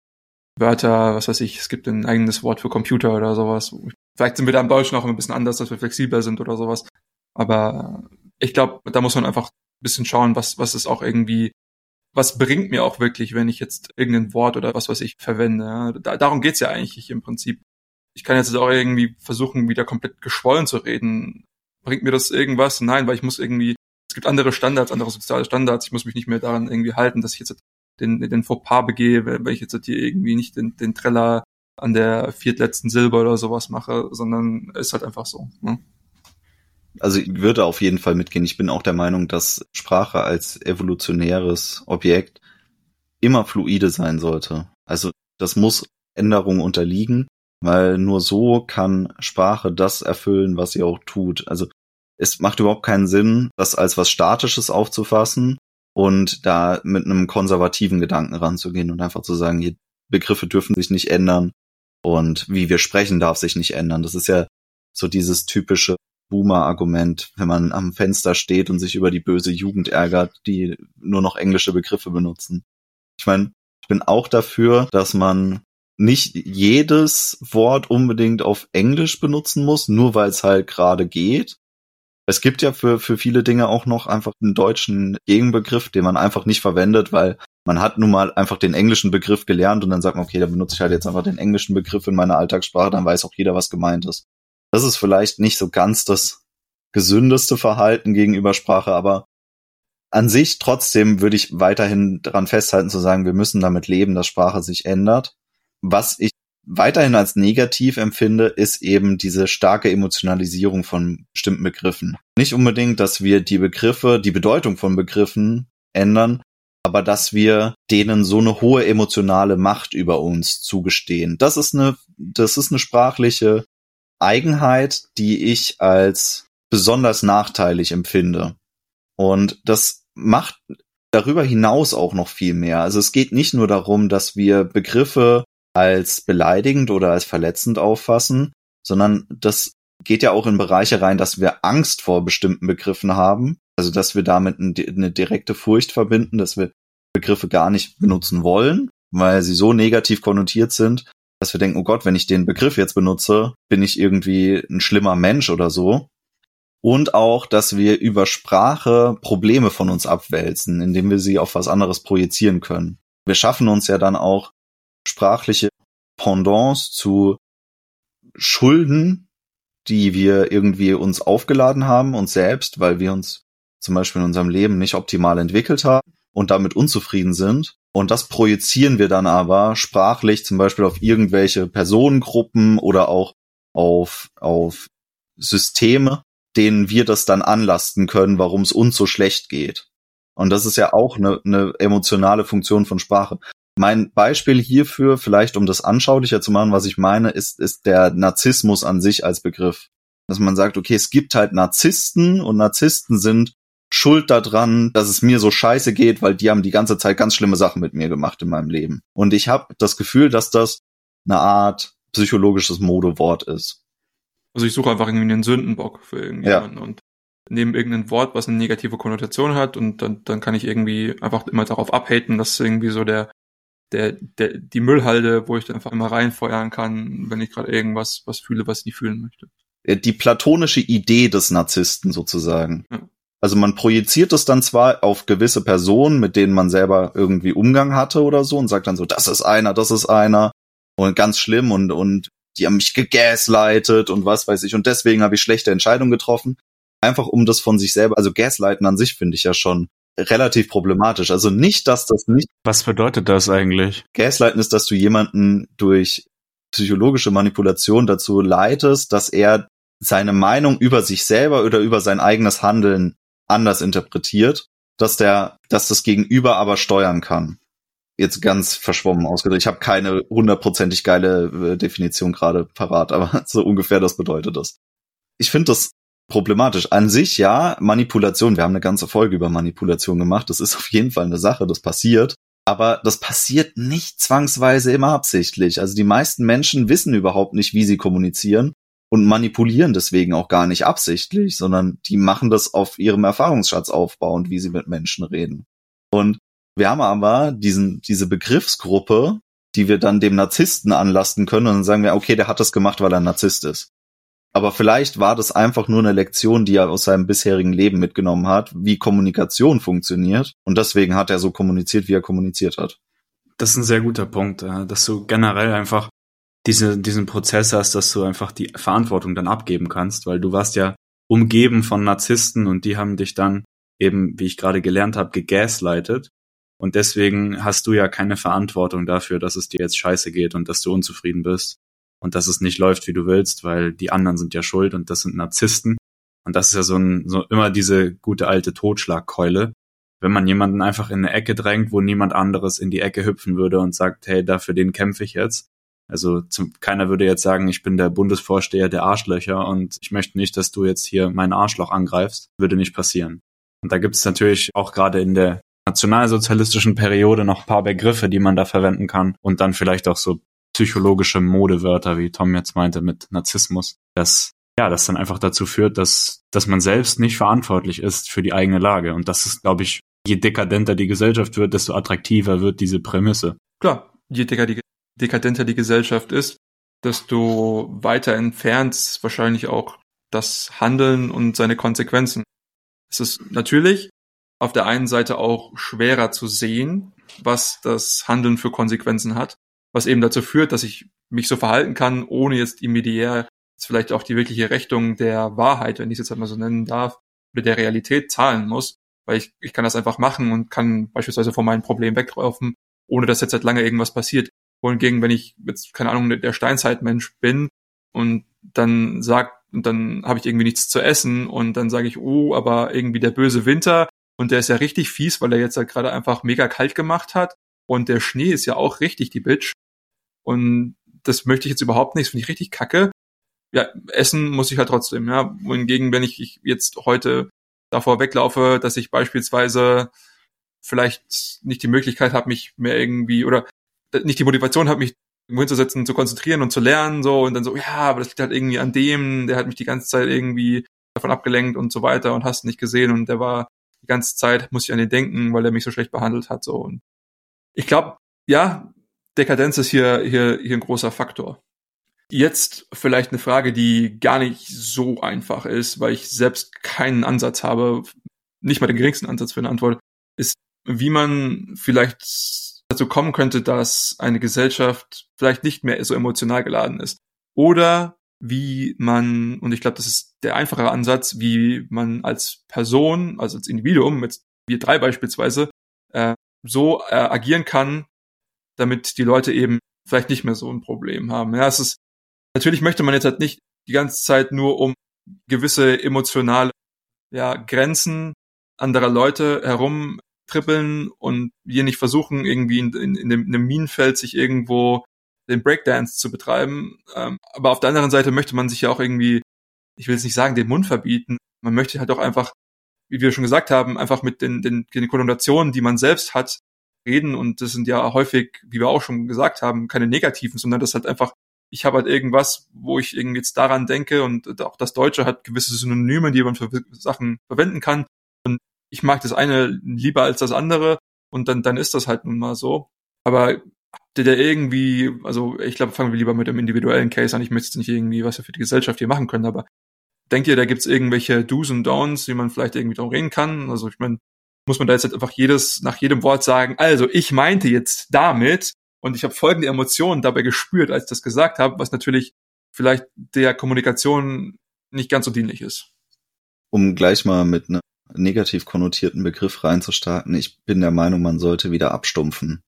Wörter, was weiß ich, es gibt ein eigenes Wort für Computer oder sowas. Vielleicht sind wir da im Deutschen auch ein bisschen anders, dass wir flexibler sind oder sowas. Aber ich glaube, da muss man einfach ein bisschen schauen, was, was ist auch irgendwie, was bringt mir auch wirklich, wenn ich jetzt irgendein Wort oder was was ich verwende. Da, darum geht's ja eigentlich im Prinzip. Ich kann jetzt auch irgendwie versuchen, wieder komplett geschwollen zu reden. Bringt mir das irgendwas? Nein, weil ich muss irgendwie, es gibt andere Standards, andere soziale Standards. Ich muss mich nicht mehr daran irgendwie halten, dass ich jetzt den, den Fauxpas begehe, weil ich jetzt hier irgendwie nicht den, den Treller an der viertletzten Silber oder sowas mache, sondern ist halt einfach so. Ne? Also ich würde auf jeden Fall mitgehen. Ich bin auch der Meinung, dass Sprache als evolutionäres Objekt immer fluide sein sollte. Also das muss Änderungen unterliegen, weil nur so kann Sprache das erfüllen, was sie auch tut. Also es macht überhaupt keinen Sinn, das als was Statisches aufzufassen und da mit einem konservativen Gedanken ranzugehen und einfach zu sagen, die Begriffe dürfen sich nicht ändern und wie wir sprechen darf sich nicht ändern. Das ist ja so dieses typische Boomer-Argument, wenn man am Fenster steht und sich über die böse Jugend ärgert, die nur noch englische Begriffe benutzen. Ich meine, ich bin auch dafür, dass man nicht jedes Wort unbedingt auf Englisch benutzen muss, nur weil es halt gerade geht. Es gibt ja für, für viele Dinge auch noch einfach einen deutschen Gegenbegriff, den man einfach nicht verwendet, weil man hat nun mal einfach den englischen Begriff gelernt und dann sagt man, okay, da benutze ich halt jetzt einfach den englischen Begriff in meiner Alltagssprache, dann weiß auch jeder, was gemeint ist. Das ist vielleicht nicht so ganz das gesündeste Verhalten gegenüber Sprache, aber an sich trotzdem würde ich weiterhin daran festhalten zu sagen, wir müssen damit leben, dass Sprache sich ändert. Was ich weiterhin als negativ empfinde, ist eben diese starke Emotionalisierung von bestimmten Begriffen. Nicht unbedingt, dass wir die Begriffe, die Bedeutung von Begriffen ändern, aber dass wir denen so eine hohe emotionale Macht über uns zugestehen. Das ist eine, das ist eine sprachliche Eigenheit, die ich als besonders nachteilig empfinde. Und das macht darüber hinaus auch noch viel mehr. Also es geht nicht nur darum, dass wir Begriffe als beleidigend oder als verletzend auffassen, sondern das geht ja auch in Bereiche rein, dass wir Angst vor bestimmten Begriffen haben. Also dass wir damit eine direkte Furcht verbinden, dass wir Begriffe gar nicht benutzen wollen, weil sie so negativ konnotiert sind, dass wir denken, oh Gott, wenn ich den Begriff jetzt benutze, bin ich irgendwie ein schlimmer Mensch oder so. Und auch, dass wir über Sprache Probleme von uns abwälzen, indem wir sie auf was anderes projizieren können. Wir schaffen uns ja dann auch sprachliche Pendants zu Schulden, die wir irgendwie uns aufgeladen haben, uns selbst, weil wir uns zum Beispiel in unserem Leben nicht optimal entwickelt haben und damit unzufrieden sind. Und das projizieren wir dann aber sprachlich zum Beispiel auf irgendwelche Personengruppen oder auch auf, auf Systeme, denen wir das dann anlasten können, warum es uns so schlecht geht. Und das ist ja auch eine, eine emotionale Funktion von Sprache. Mein Beispiel hierfür, vielleicht um das anschaulicher zu machen, was ich meine, ist, ist der Narzissmus an sich als Begriff. Dass man sagt, okay, es gibt halt Narzissten und Narzissten sind schuld daran, dass es mir so scheiße geht, weil die haben die ganze Zeit ganz schlimme Sachen mit mir gemacht in meinem Leben. Und ich habe das Gefühl, dass das eine Art psychologisches Modewort ist. Also ich suche einfach irgendwie einen Sündenbock für irgendjemanden ja. und nehme irgendein Wort, was eine negative Konnotation hat und dann, dann kann ich irgendwie einfach immer darauf abhaten, dass irgendwie so der, der, der, die Müllhalde, wo ich dann einfach immer reinfeuern kann, wenn ich gerade irgendwas was fühle, was ich nicht fühlen möchte. Die platonische Idee des Narzissten sozusagen. Ja. Also man projiziert es dann zwar auf gewisse Personen, mit denen man selber irgendwie Umgang hatte oder so und sagt dann so, das ist einer, das ist einer und ganz schlimm und, und die haben mich gegaslightet und was weiß ich und deswegen habe ich schlechte Entscheidungen getroffen. Einfach um das von sich selber, also Gaslighten an sich finde ich ja schon relativ problematisch. Also nicht, dass das nicht. Was bedeutet das eigentlich? Gaslighten ist, dass du jemanden durch psychologische Manipulation dazu leitest, dass er seine Meinung über sich selber oder über sein eigenes Handeln anders interpretiert, dass der, dass das Gegenüber aber steuern kann jetzt ganz verschwommen ausgedrückt. Ich habe keine hundertprozentig geile äh, Definition gerade parat, aber so ungefähr das bedeutet das. Ich finde das problematisch. An sich ja, Manipulation, wir haben eine ganze Folge über Manipulation gemacht, das ist auf jeden Fall eine Sache, das passiert. Aber das passiert nicht zwangsweise immer absichtlich. Also die meisten Menschen wissen überhaupt nicht, wie sie kommunizieren und manipulieren deswegen auch gar nicht absichtlich, sondern die machen das auf ihrem Erfahrungsschatz aufbauend, wie sie mit Menschen reden. Und wir haben aber diesen, diese Begriffsgruppe, die wir dann dem Narzissten anlasten können und dann sagen wir, okay, der hat das gemacht, weil er ein Narzisst ist. Aber vielleicht war das einfach nur eine Lektion, die er aus seinem bisherigen Leben mitgenommen hat, wie Kommunikation funktioniert. Und deswegen hat er so kommuniziert, wie er kommuniziert hat. Das ist ein sehr guter Punkt, äh, dass du generell einfach diese, diesen Prozess hast, dass du einfach die Verantwortung dann abgeben kannst, weil du warst ja umgeben von Narzissten und die haben dich dann eben, wie ich gerade gelernt habe, gegaslightet. Und deswegen hast du ja keine Verantwortung dafür, dass es dir jetzt scheiße geht und dass du unzufrieden bist und dass es nicht läuft, wie du willst, weil die anderen sind ja schuld und das sind Narzissten. Und das ist ja so, ein, so immer diese gute alte Totschlagkeule. Wenn man jemanden einfach in eine Ecke drängt, wo niemand anderes in die Ecke hüpfen würde und sagt, hey, dafür den kämpfe ich jetzt. Also zum, keiner würde jetzt sagen, ich bin der Bundesvorsteher der Arschlöcher und ich möchte nicht, dass du jetzt hier mein Arschloch angreifst. Würde nicht passieren. Und da gibt es natürlich auch gerade in der nationalsozialistischen Periode noch paar Begriffe, die man da verwenden kann und dann vielleicht auch so psychologische Modewörter, wie Tom jetzt meinte, mit Narzissmus, dass ja, das dann einfach dazu führt, dass, dass man selbst nicht verantwortlich ist für die eigene Lage. Und das ist, glaube ich, je dekadenter die Gesellschaft wird, desto attraktiver wird diese Prämisse. Klar, je dekadenter die Gesellschaft ist, desto weiter entfernt wahrscheinlich auch das Handeln und seine Konsequenzen. Es ist natürlich auf der einen Seite auch schwerer zu sehen, was das Handeln für Konsequenzen hat, was eben dazu führt, dass ich mich so verhalten kann, ohne jetzt immediär jetzt vielleicht auch die wirkliche Rechnung der Wahrheit, wenn ich es jetzt einmal so nennen darf, mit der Realität zahlen muss, weil ich, ich kann das einfach machen und kann beispielsweise von meinem Problem weglaufen, ohne dass jetzt seit lange irgendwas passiert. Wohingegen, wenn ich jetzt, keine Ahnung, der Steinzeitmensch bin und dann sagt, und dann habe ich irgendwie nichts zu essen und dann sage ich, oh, aber irgendwie der böse Winter, und der ist ja richtig fies, weil er jetzt halt gerade einfach mega kalt gemacht hat. Und der Schnee ist ja auch richtig die Bitch. Und das möchte ich jetzt überhaupt nicht, finde ich richtig kacke. Ja, essen muss ich halt trotzdem, ja. Wohingegen, wenn ich jetzt heute davor weglaufe, dass ich beispielsweise vielleicht nicht die Möglichkeit habe, mich mehr irgendwie oder nicht die Motivation habe, mich hinzusetzen, zu konzentrieren und zu lernen, so und dann so, ja, aber das liegt halt irgendwie an dem, der hat mich die ganze Zeit irgendwie davon abgelenkt und so weiter und hast nicht gesehen und der war die ganze Zeit muss ich an ihn denken, weil er mich so schlecht behandelt hat. So. Und ich glaube, ja, Dekadenz ist hier, hier, hier ein großer Faktor. Jetzt vielleicht eine Frage, die gar nicht so einfach ist, weil ich selbst keinen Ansatz habe, nicht mal den geringsten Ansatz für eine Antwort, ist, wie man vielleicht dazu kommen könnte, dass eine Gesellschaft vielleicht nicht mehr so emotional geladen ist. Oder wie man, und ich glaube, das ist der einfache Ansatz, wie man als Person, also als Individuum, mit wir drei beispielsweise, äh, so äh, agieren kann, damit die Leute eben vielleicht nicht mehr so ein Problem haben. Ja, es ist, natürlich möchte man jetzt halt nicht die ganze Zeit nur um gewisse emotionale ja, Grenzen anderer Leute herumtrippeln und hier nicht versuchen, irgendwie in, in, in, einem Minenfeld sich irgendwo den Breakdance zu betreiben. Ähm, aber auf der anderen Seite möchte man sich ja auch irgendwie, ich will jetzt nicht sagen, den Mund verbieten. Man möchte halt auch einfach, wie wir schon gesagt haben, einfach mit den, den, den Konnotationen, die man selbst hat, reden. Und das sind ja häufig, wie wir auch schon gesagt haben, keine negativen, sondern das halt einfach, ich habe halt irgendwas, wo ich irgendwie jetzt daran denke und auch das Deutsche hat gewisse Synonyme, die man für Sachen verwenden kann. Ich mag das eine lieber als das andere und dann, dann ist das halt nun mal so. Aber der, der irgendwie, also ich glaube, fangen wir lieber mit dem individuellen Case an. Ich möchte jetzt nicht irgendwie, was wir für die Gesellschaft hier machen können, aber denkt ihr, da gibt's irgendwelche Do's und Don'ts, die man vielleicht irgendwie drum reden kann? Also ich meine, muss man da jetzt halt einfach jedes, nach jedem Wort sagen, also ich meinte jetzt damit und ich habe folgende Emotionen dabei gespürt, als ich das gesagt habe, was natürlich vielleicht der Kommunikation nicht ganz so dienlich ist. Um gleich mal mit einem negativ konnotierten Begriff reinzustarten, ich bin der Meinung, man sollte wieder abstumpfen.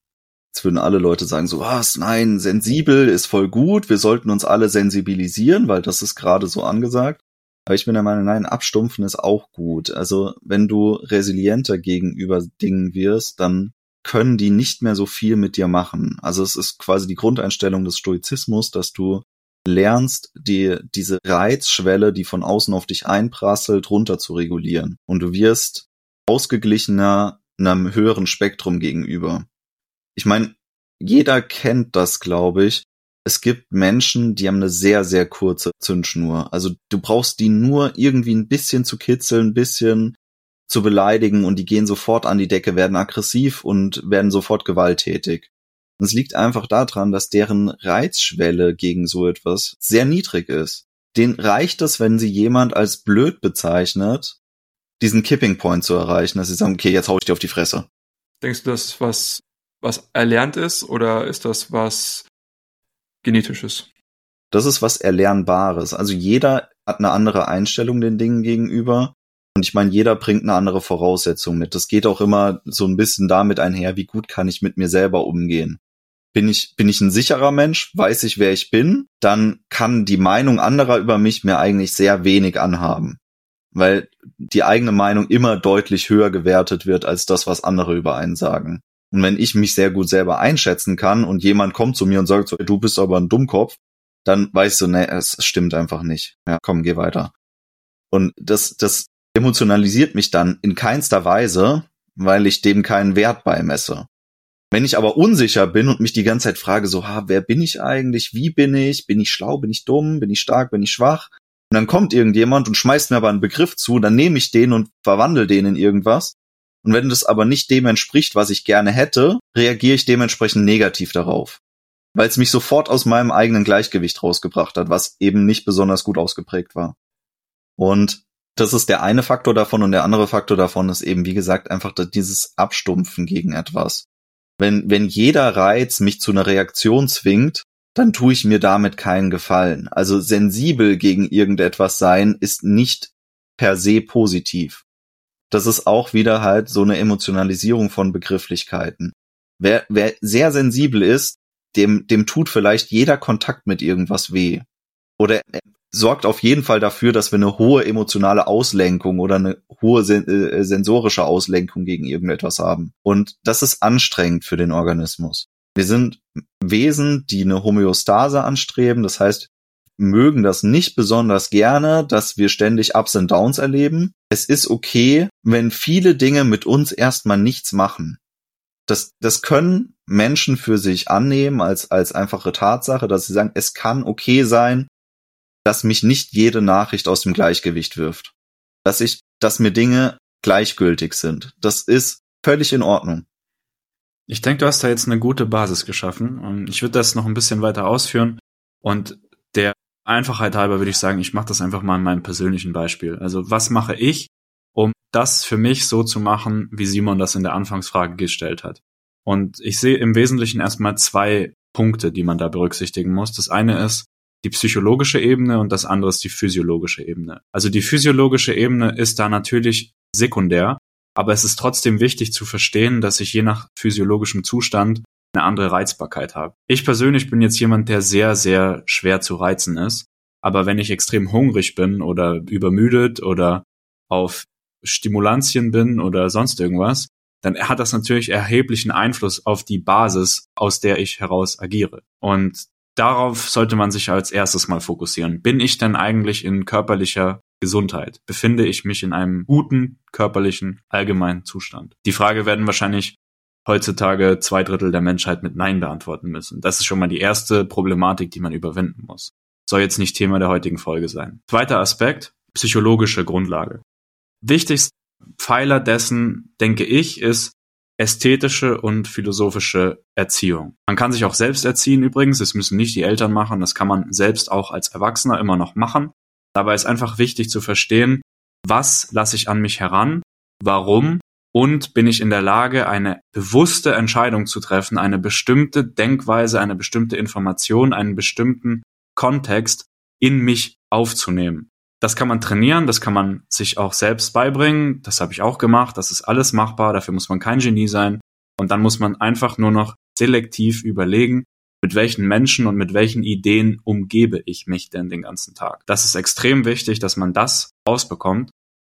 Jetzt würden alle Leute sagen so, was, nein, sensibel ist voll gut, wir sollten uns alle sensibilisieren, weil das ist gerade so angesagt. Aber ich bin der Meinung, nein, abstumpfen ist auch gut. Also wenn du resilienter gegenüber Dingen wirst, dann können die nicht mehr so viel mit dir machen. Also es ist quasi die Grundeinstellung des Stoizismus, dass du lernst, die, diese Reizschwelle, die von außen auf dich einprasselt, runter zu regulieren. Und du wirst ausgeglichener einem höheren Spektrum gegenüber. Ich meine, jeder kennt das, glaube ich. Es gibt Menschen, die haben eine sehr, sehr kurze Zündschnur. Also du brauchst die nur irgendwie ein bisschen zu kitzeln, ein bisschen zu beleidigen und die gehen sofort an die Decke, werden aggressiv und werden sofort gewalttätig. Und es liegt einfach daran, dass deren Reizschwelle gegen so etwas sehr niedrig ist. Den reicht es, wenn sie jemand als blöd bezeichnet, diesen Kipping Point zu erreichen, dass sie sagen, okay, jetzt hau ich dir auf die Fresse. Denkst du, das ist was, was erlernt ist oder ist das was genetisches? Das ist was Erlernbares. Also jeder hat eine andere Einstellung den Dingen gegenüber. Und ich meine, jeder bringt eine andere Voraussetzung mit. Das geht auch immer so ein bisschen damit einher, wie gut kann ich mit mir selber umgehen bin ich, bin ich ein sicherer Mensch, weiß ich, wer ich bin, dann kann die Meinung anderer über mich mir eigentlich sehr wenig anhaben. Weil die eigene Meinung immer deutlich höher gewertet wird als das, was andere über einen sagen. Und wenn ich mich sehr gut selber einschätzen kann und jemand kommt zu mir und sagt so, du bist aber ein Dummkopf, dann weiß ich so, nee, es stimmt einfach nicht. Ja, komm, geh weiter. Und das, das emotionalisiert mich dann in keinster Weise, weil ich dem keinen Wert beimesse. Wenn ich aber unsicher bin und mich die ganze Zeit frage, so, ha, wer bin ich eigentlich? Wie bin ich? Bin ich schlau? Bin ich dumm? Bin ich stark? Bin ich schwach? Und dann kommt irgendjemand und schmeißt mir aber einen Begriff zu, dann nehme ich den und verwandle den in irgendwas. Und wenn das aber nicht dem entspricht, was ich gerne hätte, reagiere ich dementsprechend negativ darauf. Weil es mich sofort aus meinem eigenen Gleichgewicht rausgebracht hat, was eben nicht besonders gut ausgeprägt war. Und das ist der eine Faktor davon und der andere Faktor davon ist eben, wie gesagt, einfach dieses Abstumpfen gegen etwas. Wenn, wenn jeder Reiz mich zu einer Reaktion zwingt, dann tue ich mir damit keinen Gefallen. Also sensibel gegen irgendetwas sein ist nicht per se positiv. Das ist auch wieder halt so eine Emotionalisierung von Begrifflichkeiten. Wer, wer sehr sensibel ist, dem, dem tut vielleicht jeder Kontakt mit irgendwas weh. Oder sorgt auf jeden Fall dafür, dass wir eine hohe emotionale Auslenkung oder eine hohe sen äh, sensorische Auslenkung gegen irgendetwas haben. Und das ist anstrengend für den Organismus. Wir sind Wesen, die eine Homöostase anstreben. Das heißt, mögen das nicht besonders gerne, dass wir ständig Ups und Downs erleben. Es ist okay, wenn viele Dinge mit uns erstmal nichts machen. Das, das können Menschen für sich annehmen als, als einfache Tatsache, dass sie sagen, es kann okay sein, dass mich nicht jede Nachricht aus dem Gleichgewicht wirft. Dass ich, dass mir Dinge gleichgültig sind. Das ist völlig in Ordnung. Ich denke, du hast da jetzt eine gute Basis geschaffen. Und ich würde das noch ein bisschen weiter ausführen. Und der Einfachheit halber würde ich sagen, ich mache das einfach mal in meinem persönlichen Beispiel. Also was mache ich, um das für mich so zu machen, wie Simon das in der Anfangsfrage gestellt hat? Und ich sehe im Wesentlichen erstmal zwei Punkte, die man da berücksichtigen muss. Das eine ist die psychologische Ebene und das andere ist die physiologische Ebene. Also die physiologische Ebene ist da natürlich sekundär, aber es ist trotzdem wichtig zu verstehen, dass ich je nach physiologischem Zustand eine andere Reizbarkeit habe. Ich persönlich bin jetzt jemand, der sehr, sehr schwer zu reizen ist. Aber wenn ich extrem hungrig bin oder übermüdet oder auf Stimulantien bin oder sonst irgendwas, dann hat das natürlich erheblichen Einfluss auf die Basis, aus der ich heraus agiere. Und darauf sollte man sich als erstes mal fokussieren. Bin ich denn eigentlich in körperlicher Gesundheit? Befinde ich mich in einem guten körperlichen allgemeinen Zustand? Die Frage werden wahrscheinlich heutzutage zwei Drittel der Menschheit mit Nein beantworten müssen. Das ist schon mal die erste Problematik, die man überwinden muss. Soll jetzt nicht Thema der heutigen Folge sein. Zweiter Aspekt, psychologische Grundlage. Wichtigster Pfeiler dessen, denke ich, ist ästhetische und philosophische Erziehung. Man kann sich auch selbst erziehen übrigens, das müssen nicht die Eltern machen, das kann man selbst auch als Erwachsener immer noch machen. Dabei ist einfach wichtig zu verstehen, was lasse ich an mich heran, warum und bin ich in der Lage, eine bewusste Entscheidung zu treffen, eine bestimmte Denkweise, eine bestimmte Information, einen bestimmten Kontext in mich aufzunehmen. Das kann man trainieren, das kann man sich auch selbst beibringen, das habe ich auch gemacht, das ist alles machbar, dafür muss man kein Genie sein. Und dann muss man einfach nur noch selektiv überlegen, mit welchen Menschen und mit welchen Ideen umgebe ich mich denn den ganzen Tag. Das ist extrem wichtig, dass man das rausbekommt.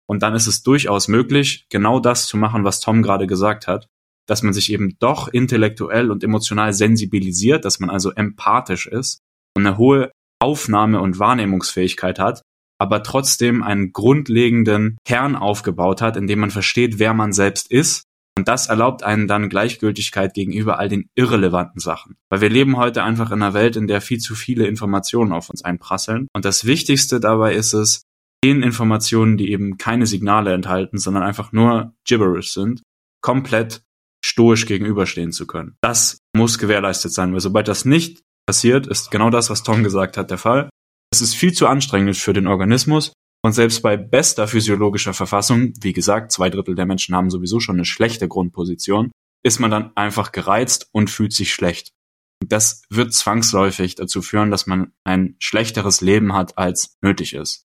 Und dann ist es durchaus möglich, genau das zu machen, was Tom gerade gesagt hat, dass man sich eben doch intellektuell und emotional sensibilisiert, dass man also empathisch ist und eine hohe Aufnahme- und Wahrnehmungsfähigkeit hat, aber trotzdem einen grundlegenden Kern aufgebaut hat, in dem man versteht, wer man selbst ist. Und das erlaubt einen dann Gleichgültigkeit gegenüber all den irrelevanten Sachen. Weil wir leben heute einfach in einer Welt, in der viel zu viele Informationen auf uns einprasseln. Und das Wichtigste dabei ist es, den Informationen, die eben keine Signale enthalten, sondern einfach nur gibberish sind, komplett stoisch gegenüberstehen zu können. Das muss gewährleistet sein, weil sobald das nicht passiert, ist genau das, was Tom gesagt hat, der Fall. Es ist viel zu anstrengend für den Organismus und selbst bei bester physiologischer Verfassung, wie gesagt, zwei Drittel der Menschen haben sowieso schon eine schlechte Grundposition, ist man dann einfach gereizt und fühlt sich schlecht. Das wird zwangsläufig dazu führen, dass man ein schlechteres Leben hat, als nötig ist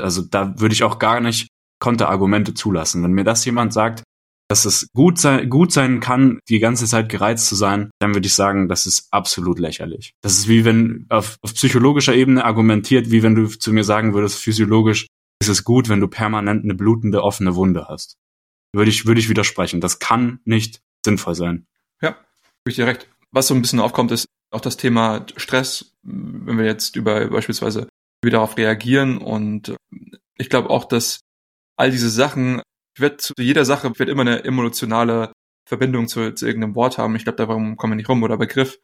also da würde ich auch gar nicht Konterargumente zulassen. Wenn mir das jemand sagt, dass es gut sein, gut sein kann, die ganze Zeit gereizt zu sein, dann würde ich sagen, das ist absolut lächerlich. Das ist wie wenn auf, auf psychologischer Ebene argumentiert, wie wenn du zu mir sagen würdest, physiologisch ist es gut, wenn du permanent eine blutende offene Wunde hast. Würde ich, würde ich widersprechen. Das kann nicht sinnvoll sein. Ja, habe ich dir recht. Was so ein bisschen aufkommt, ist auch das Thema Stress. Wenn wir jetzt über beispielsweise wir darauf reagieren. Und ich glaube auch, dass all diese Sachen, wird zu jeder Sache wird immer eine emotionale Verbindung zu, zu irgendeinem Wort haben. Ich glaube, darum kommen wir nicht rum oder Begriff.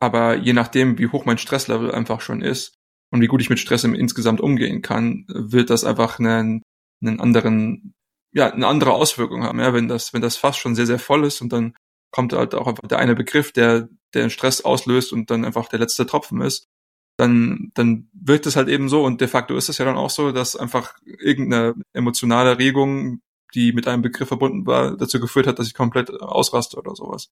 Aber je nachdem, wie hoch mein Stresslevel einfach schon ist und wie gut ich mit Stress im insgesamt umgehen kann, wird das einfach einen, einen anderen, ja, eine andere Auswirkung haben. Ja, wenn das, wenn das Fass schon sehr, sehr voll ist und dann kommt halt auch einfach der eine Begriff, der, der den Stress auslöst und dann einfach der letzte Tropfen ist, dann, dann wirkt es halt eben so und de facto ist es ja dann auch so, dass einfach irgendeine emotionale Regung, die mit einem Begriff verbunden war, dazu geführt hat, dass ich komplett ausraste oder sowas.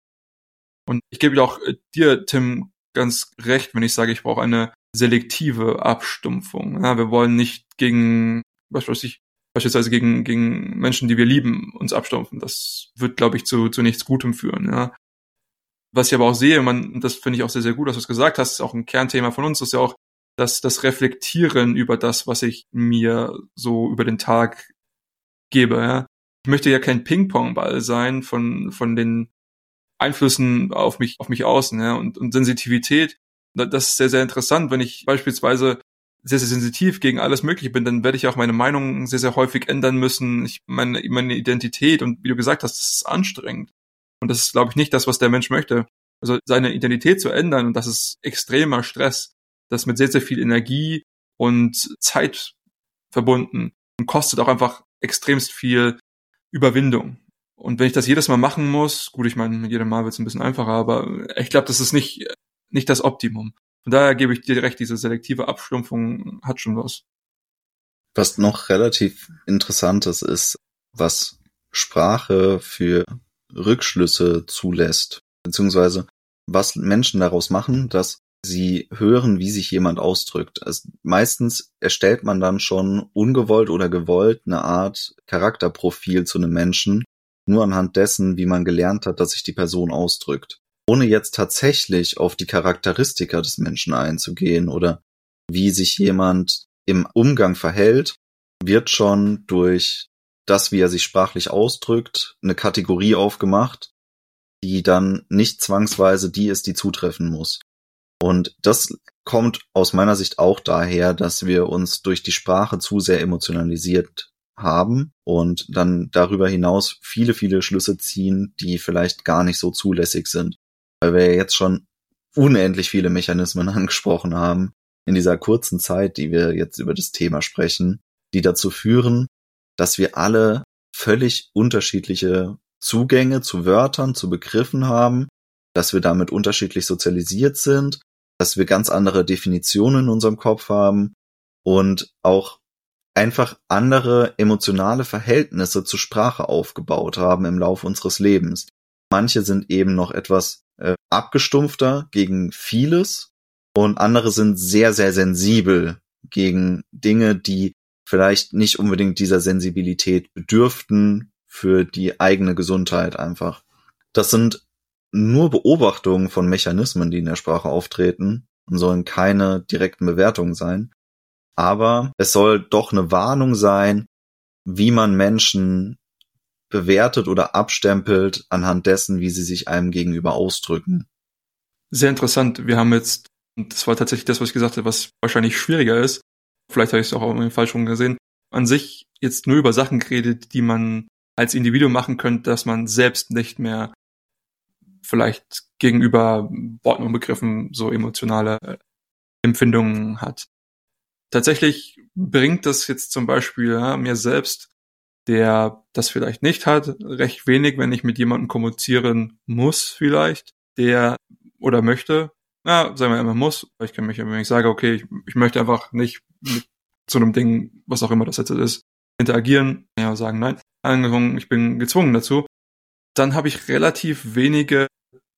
Und ich gebe auch äh, dir, Tim, ganz recht, wenn ich sage, ich brauche eine selektive Abstumpfung. Ja, wir wollen nicht gegen, was weiß ich, beispielsweise gegen, gegen Menschen, die wir lieben, uns abstumpfen. Das wird, glaube ich, zu, zu nichts Gutem führen. Ja was ich aber auch sehe, man, das finde ich auch sehr, sehr gut, dass du es gesagt hast, ist auch ein Kernthema von uns, ist ja auch dass das Reflektieren über das, was ich mir so über den Tag gebe. Ja. Ich möchte ja kein Ping-Pong-Ball sein von, von den Einflüssen auf mich, auf mich außen, ja, und, und Sensitivität. Das ist sehr, sehr interessant. Wenn ich beispielsweise sehr, sehr sensitiv gegen alles Mögliche bin, dann werde ich auch meine Meinung sehr, sehr häufig ändern müssen. Ich, meine, meine Identität und wie du gesagt hast, das ist anstrengend. Und das ist, glaube ich, nicht das, was der Mensch möchte. Also seine Identität zu ändern, und das ist extremer Stress, das mit sehr, sehr viel Energie und Zeit verbunden und kostet auch einfach extremst viel Überwindung. Und wenn ich das jedes Mal machen muss, gut, ich meine, mit jedem Mal wird es ein bisschen einfacher, aber ich glaube, das ist nicht, nicht das Optimum. Von daher gebe ich dir recht, diese selektive Abstumpfung hat schon was. Was noch relativ interessantes ist, was Sprache für Rückschlüsse zulässt, beziehungsweise was Menschen daraus machen, dass sie hören, wie sich jemand ausdrückt. Also meistens erstellt man dann schon ungewollt oder gewollt eine Art Charakterprofil zu einem Menschen, nur anhand dessen, wie man gelernt hat, dass sich die Person ausdrückt. Ohne jetzt tatsächlich auf die Charakteristika des Menschen einzugehen oder wie sich jemand im Umgang verhält, wird schon durch das, wie er sich sprachlich ausdrückt, eine Kategorie aufgemacht, die dann nicht zwangsweise die ist, die zutreffen muss. Und das kommt aus meiner Sicht auch daher, dass wir uns durch die Sprache zu sehr emotionalisiert haben und dann darüber hinaus viele, viele Schlüsse ziehen, die vielleicht gar nicht so zulässig sind. Weil wir jetzt schon unendlich viele Mechanismen angesprochen haben in dieser kurzen Zeit, die wir jetzt über das Thema sprechen, die dazu führen, dass wir alle völlig unterschiedliche Zugänge zu Wörtern, zu Begriffen haben, dass wir damit unterschiedlich sozialisiert sind, dass wir ganz andere Definitionen in unserem Kopf haben und auch einfach andere emotionale Verhältnisse zur Sprache aufgebaut haben im Laufe unseres Lebens. Manche sind eben noch etwas äh, abgestumpfter gegen vieles und andere sind sehr, sehr sensibel gegen Dinge, die vielleicht nicht unbedingt dieser Sensibilität bedürften für die eigene Gesundheit einfach. Das sind nur Beobachtungen von Mechanismen, die in der Sprache auftreten und sollen keine direkten Bewertungen sein. Aber es soll doch eine Warnung sein, wie man Menschen bewertet oder abstempelt anhand dessen, wie sie sich einem gegenüber ausdrücken. Sehr interessant. Wir haben jetzt, das war tatsächlich das, was ich gesagt habe, was wahrscheinlich schwieriger ist. Vielleicht habe ich es auch Fall schon gesehen. An sich jetzt nur über Sachen geredet, die man als Individuum machen könnte, dass man selbst nicht mehr vielleicht gegenüber Worten und Begriffen so emotionale äh, Empfindungen hat. Tatsächlich bringt das jetzt zum Beispiel ja, mir selbst, der das vielleicht nicht hat, recht wenig, wenn ich mit jemandem kommunizieren muss vielleicht, der oder möchte, na, sagen wir immer muss, ich kann mich, wenn ich sage, okay, ich, ich möchte einfach nicht mit so einem Ding, was auch immer das jetzt ist, interagieren, ja, sagen nein, angefangen, ich bin gezwungen dazu, dann habe ich relativ wenige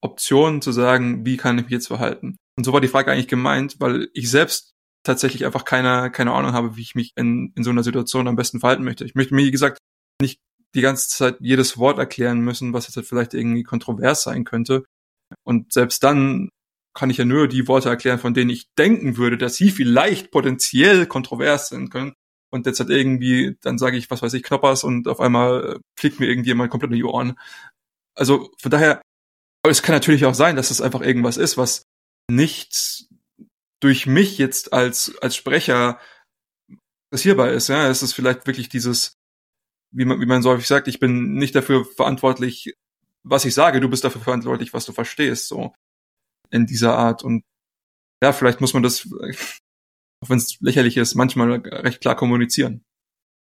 Optionen zu sagen, wie kann ich mich jetzt verhalten. Und so war die Frage eigentlich gemeint, weil ich selbst tatsächlich einfach keine, keine Ahnung habe, wie ich mich in, in so einer Situation am besten verhalten möchte. Ich möchte mir, wie gesagt, nicht die ganze Zeit jedes Wort erklären müssen, was jetzt halt vielleicht irgendwie kontrovers sein könnte. Und selbst dann kann ich ja nur die Worte erklären, von denen ich denken würde, dass sie vielleicht potenziell kontrovers sein können. Und jetzt halt irgendwie, dann sage ich, was weiß ich, Knoppers und auf einmal fliegt mir irgendjemand komplett in die Ohren. Also von daher aber es kann natürlich auch sein, dass es einfach irgendwas ist, was nicht durch mich jetzt als, als Sprecher passierbar ist. Ja, es ist vielleicht wirklich dieses, wie man, wie man so häufig sagt, ich bin nicht dafür verantwortlich, was ich sage, du bist dafür verantwortlich, was du verstehst, so in dieser Art. Und ja, vielleicht muss man das, auch wenn es lächerlich ist, manchmal recht klar kommunizieren.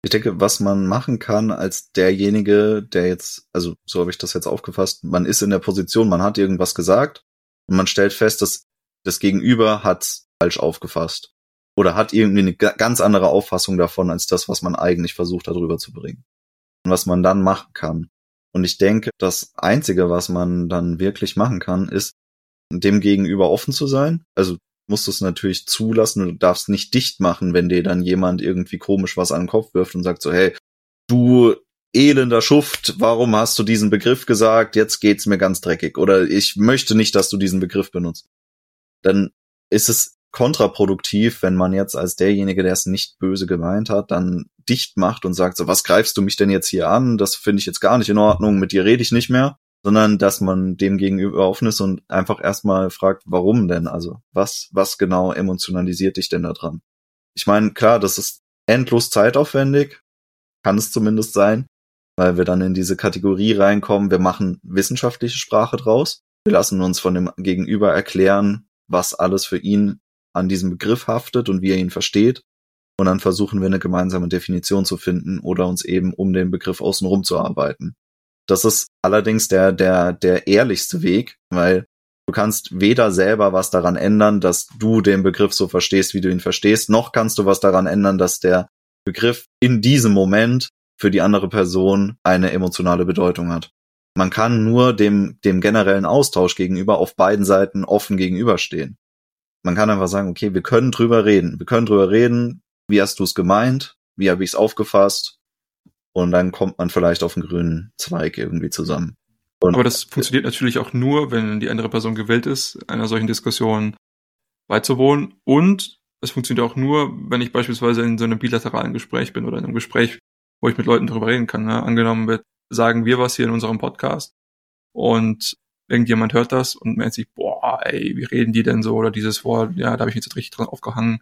Ich denke, was man machen kann als derjenige, der jetzt, also so habe ich das jetzt aufgefasst, man ist in der Position, man hat irgendwas gesagt und man stellt fest, dass das Gegenüber hat falsch aufgefasst oder hat irgendwie eine ganz andere Auffassung davon als das, was man eigentlich versucht darüber zu bringen und was man dann machen kann. Und ich denke, das Einzige, was man dann wirklich machen kann, ist, dem Gegenüber offen zu sein. Also musst du es natürlich zulassen du darfst nicht dicht machen, wenn dir dann jemand irgendwie komisch was an den Kopf wirft und sagt so, hey, du elender Schuft, warum hast du diesen Begriff gesagt? Jetzt geht's mir ganz dreckig. Oder ich möchte nicht, dass du diesen Begriff benutzt. Dann ist es kontraproduktiv, wenn man jetzt als derjenige, der es nicht böse gemeint hat, dann dicht macht und sagt so, was greifst du mich denn jetzt hier an? Das finde ich jetzt gar nicht in Ordnung, mit dir rede ich nicht mehr sondern dass man dem gegenüber offen ist und einfach erstmal fragt, warum denn? Also was, was genau emotionalisiert dich denn da dran? Ich meine, klar, das ist endlos zeitaufwendig, kann es zumindest sein, weil wir dann in diese Kategorie reinkommen, wir machen wissenschaftliche Sprache draus, wir lassen uns von dem Gegenüber erklären, was alles für ihn an diesem Begriff haftet und wie er ihn versteht. Und dann versuchen wir eine gemeinsame Definition zu finden oder uns eben um den Begriff außenrum zu arbeiten. Das ist allerdings der, der, der ehrlichste Weg, weil du kannst weder selber was daran ändern, dass du den Begriff so verstehst, wie du ihn verstehst, noch kannst du was daran ändern, dass der Begriff in diesem Moment für die andere Person eine emotionale Bedeutung hat. Man kann nur dem, dem generellen Austausch gegenüber auf beiden Seiten offen gegenüberstehen. Man kann einfach sagen, okay, wir können drüber reden. Wir können drüber reden. Wie hast du es gemeint? Wie habe ich es aufgefasst? Und dann kommt man vielleicht auf einen grünen Zweig irgendwie zusammen. Und Aber das funktioniert natürlich auch nur, wenn die andere Person gewillt ist, einer solchen Diskussion beizuwohnen. Und es funktioniert auch nur, wenn ich beispielsweise in so einem bilateralen Gespräch bin oder in einem Gespräch, wo ich mit Leuten darüber reden kann. Ne? Angenommen wird, sagen wir was hier in unserem Podcast und irgendjemand hört das und merkt sich, boah, ey, wie reden die denn so oder dieses Wort, ja, da habe ich mich jetzt richtig dran aufgehangen.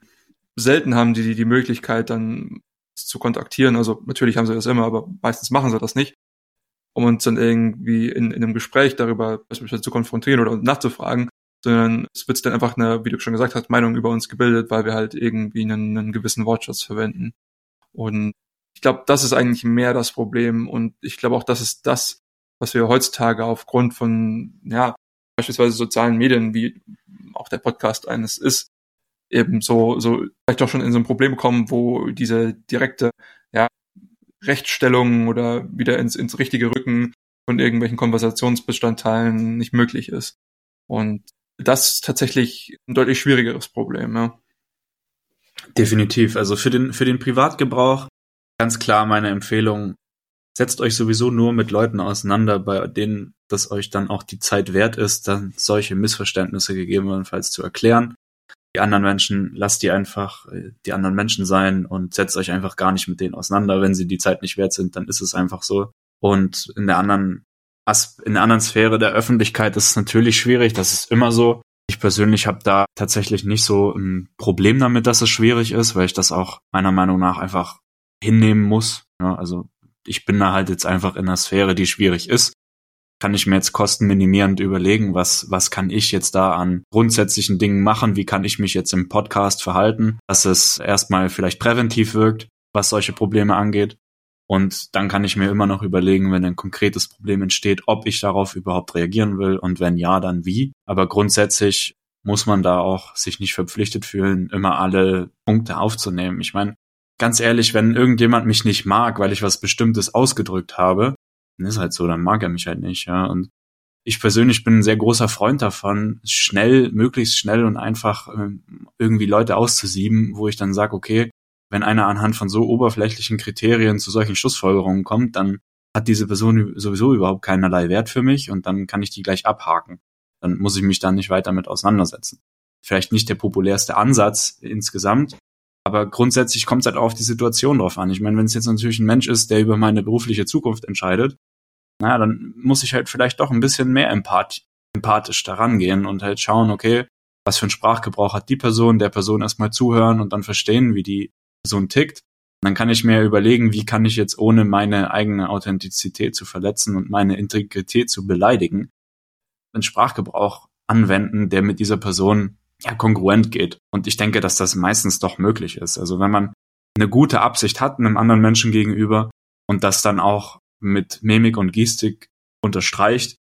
Selten haben die die Möglichkeit dann zu kontaktieren. Also natürlich haben sie das immer, aber meistens machen sie das nicht um uns dann irgendwie in, in einem Gespräch darüber beispielsweise zu konfrontieren oder nachzufragen, sondern es wird dann einfach eine, wie du schon gesagt hast, Meinung über uns gebildet, weil wir halt irgendwie einen, einen gewissen Wortschatz verwenden. Und ich glaube, das ist eigentlich mehr das Problem und ich glaube auch, das ist das, was wir heutzutage aufgrund von, ja, beispielsweise sozialen Medien, wie auch der Podcast eines ist, eben so, so vielleicht auch schon in so ein Problem kommen, wo diese direkte, ja, Rechtsstellung oder wieder ins, ins richtige Rücken von irgendwelchen Konversationsbestandteilen nicht möglich ist. Und das ist tatsächlich ein deutlich schwierigeres Problem, ja. Definitiv. Also für den, für den Privatgebrauch ganz klar meine Empfehlung. Setzt euch sowieso nur mit Leuten auseinander, bei denen das euch dann auch die Zeit wert ist, dann solche Missverständnisse gegebenenfalls zu erklären die anderen Menschen, lasst die einfach äh, die anderen Menschen sein und setzt euch einfach gar nicht mit denen auseinander. Wenn sie die Zeit nicht wert sind, dann ist es einfach so. Und in der anderen in der anderen Sphäre der Öffentlichkeit ist es natürlich schwierig, das ist immer so. Ich persönlich habe da tatsächlich nicht so ein Problem damit, dass es schwierig ist, weil ich das auch meiner Meinung nach einfach hinnehmen muss. Ja, also ich bin da halt jetzt einfach in einer Sphäre, die schwierig ist kann ich mir jetzt kostenminimierend überlegen, was, was kann ich jetzt da an grundsätzlichen Dingen machen, wie kann ich mich jetzt im Podcast verhalten, dass es erstmal vielleicht präventiv wirkt, was solche Probleme angeht. Und dann kann ich mir immer noch überlegen, wenn ein konkretes Problem entsteht, ob ich darauf überhaupt reagieren will und wenn ja, dann wie. Aber grundsätzlich muss man da auch sich nicht verpflichtet fühlen, immer alle Punkte aufzunehmen. Ich meine, ganz ehrlich, wenn irgendjemand mich nicht mag, weil ich was Bestimmtes ausgedrückt habe, dann ist halt so, dann mag er mich halt nicht, ja. Und ich persönlich bin ein sehr großer Freund davon, schnell, möglichst schnell und einfach ähm, irgendwie Leute auszusieben, wo ich dann sage, okay, wenn einer anhand von so oberflächlichen Kriterien zu solchen Schlussfolgerungen kommt, dann hat diese Person sowieso überhaupt keinerlei Wert für mich und dann kann ich die gleich abhaken. Dann muss ich mich dann nicht weiter mit auseinandersetzen. Vielleicht nicht der populärste Ansatz insgesamt, aber grundsätzlich kommt es halt auch auf die Situation drauf an. Ich meine, wenn es jetzt natürlich ein Mensch ist, der über meine berufliche Zukunft entscheidet, naja, dann muss ich halt vielleicht doch ein bisschen mehr empath empathisch daran gehen und halt schauen, okay, was für ein Sprachgebrauch hat die Person, der Person erstmal zuhören und dann verstehen, wie die Person tickt. Und dann kann ich mir überlegen, wie kann ich jetzt ohne meine eigene Authentizität zu verletzen und meine Integrität zu beleidigen, einen Sprachgebrauch anwenden, der mit dieser Person ja kongruent geht. Und ich denke, dass das meistens doch möglich ist. Also wenn man eine gute Absicht hat einem anderen Menschen gegenüber und das dann auch mit Mimik und Gestik unterstreicht,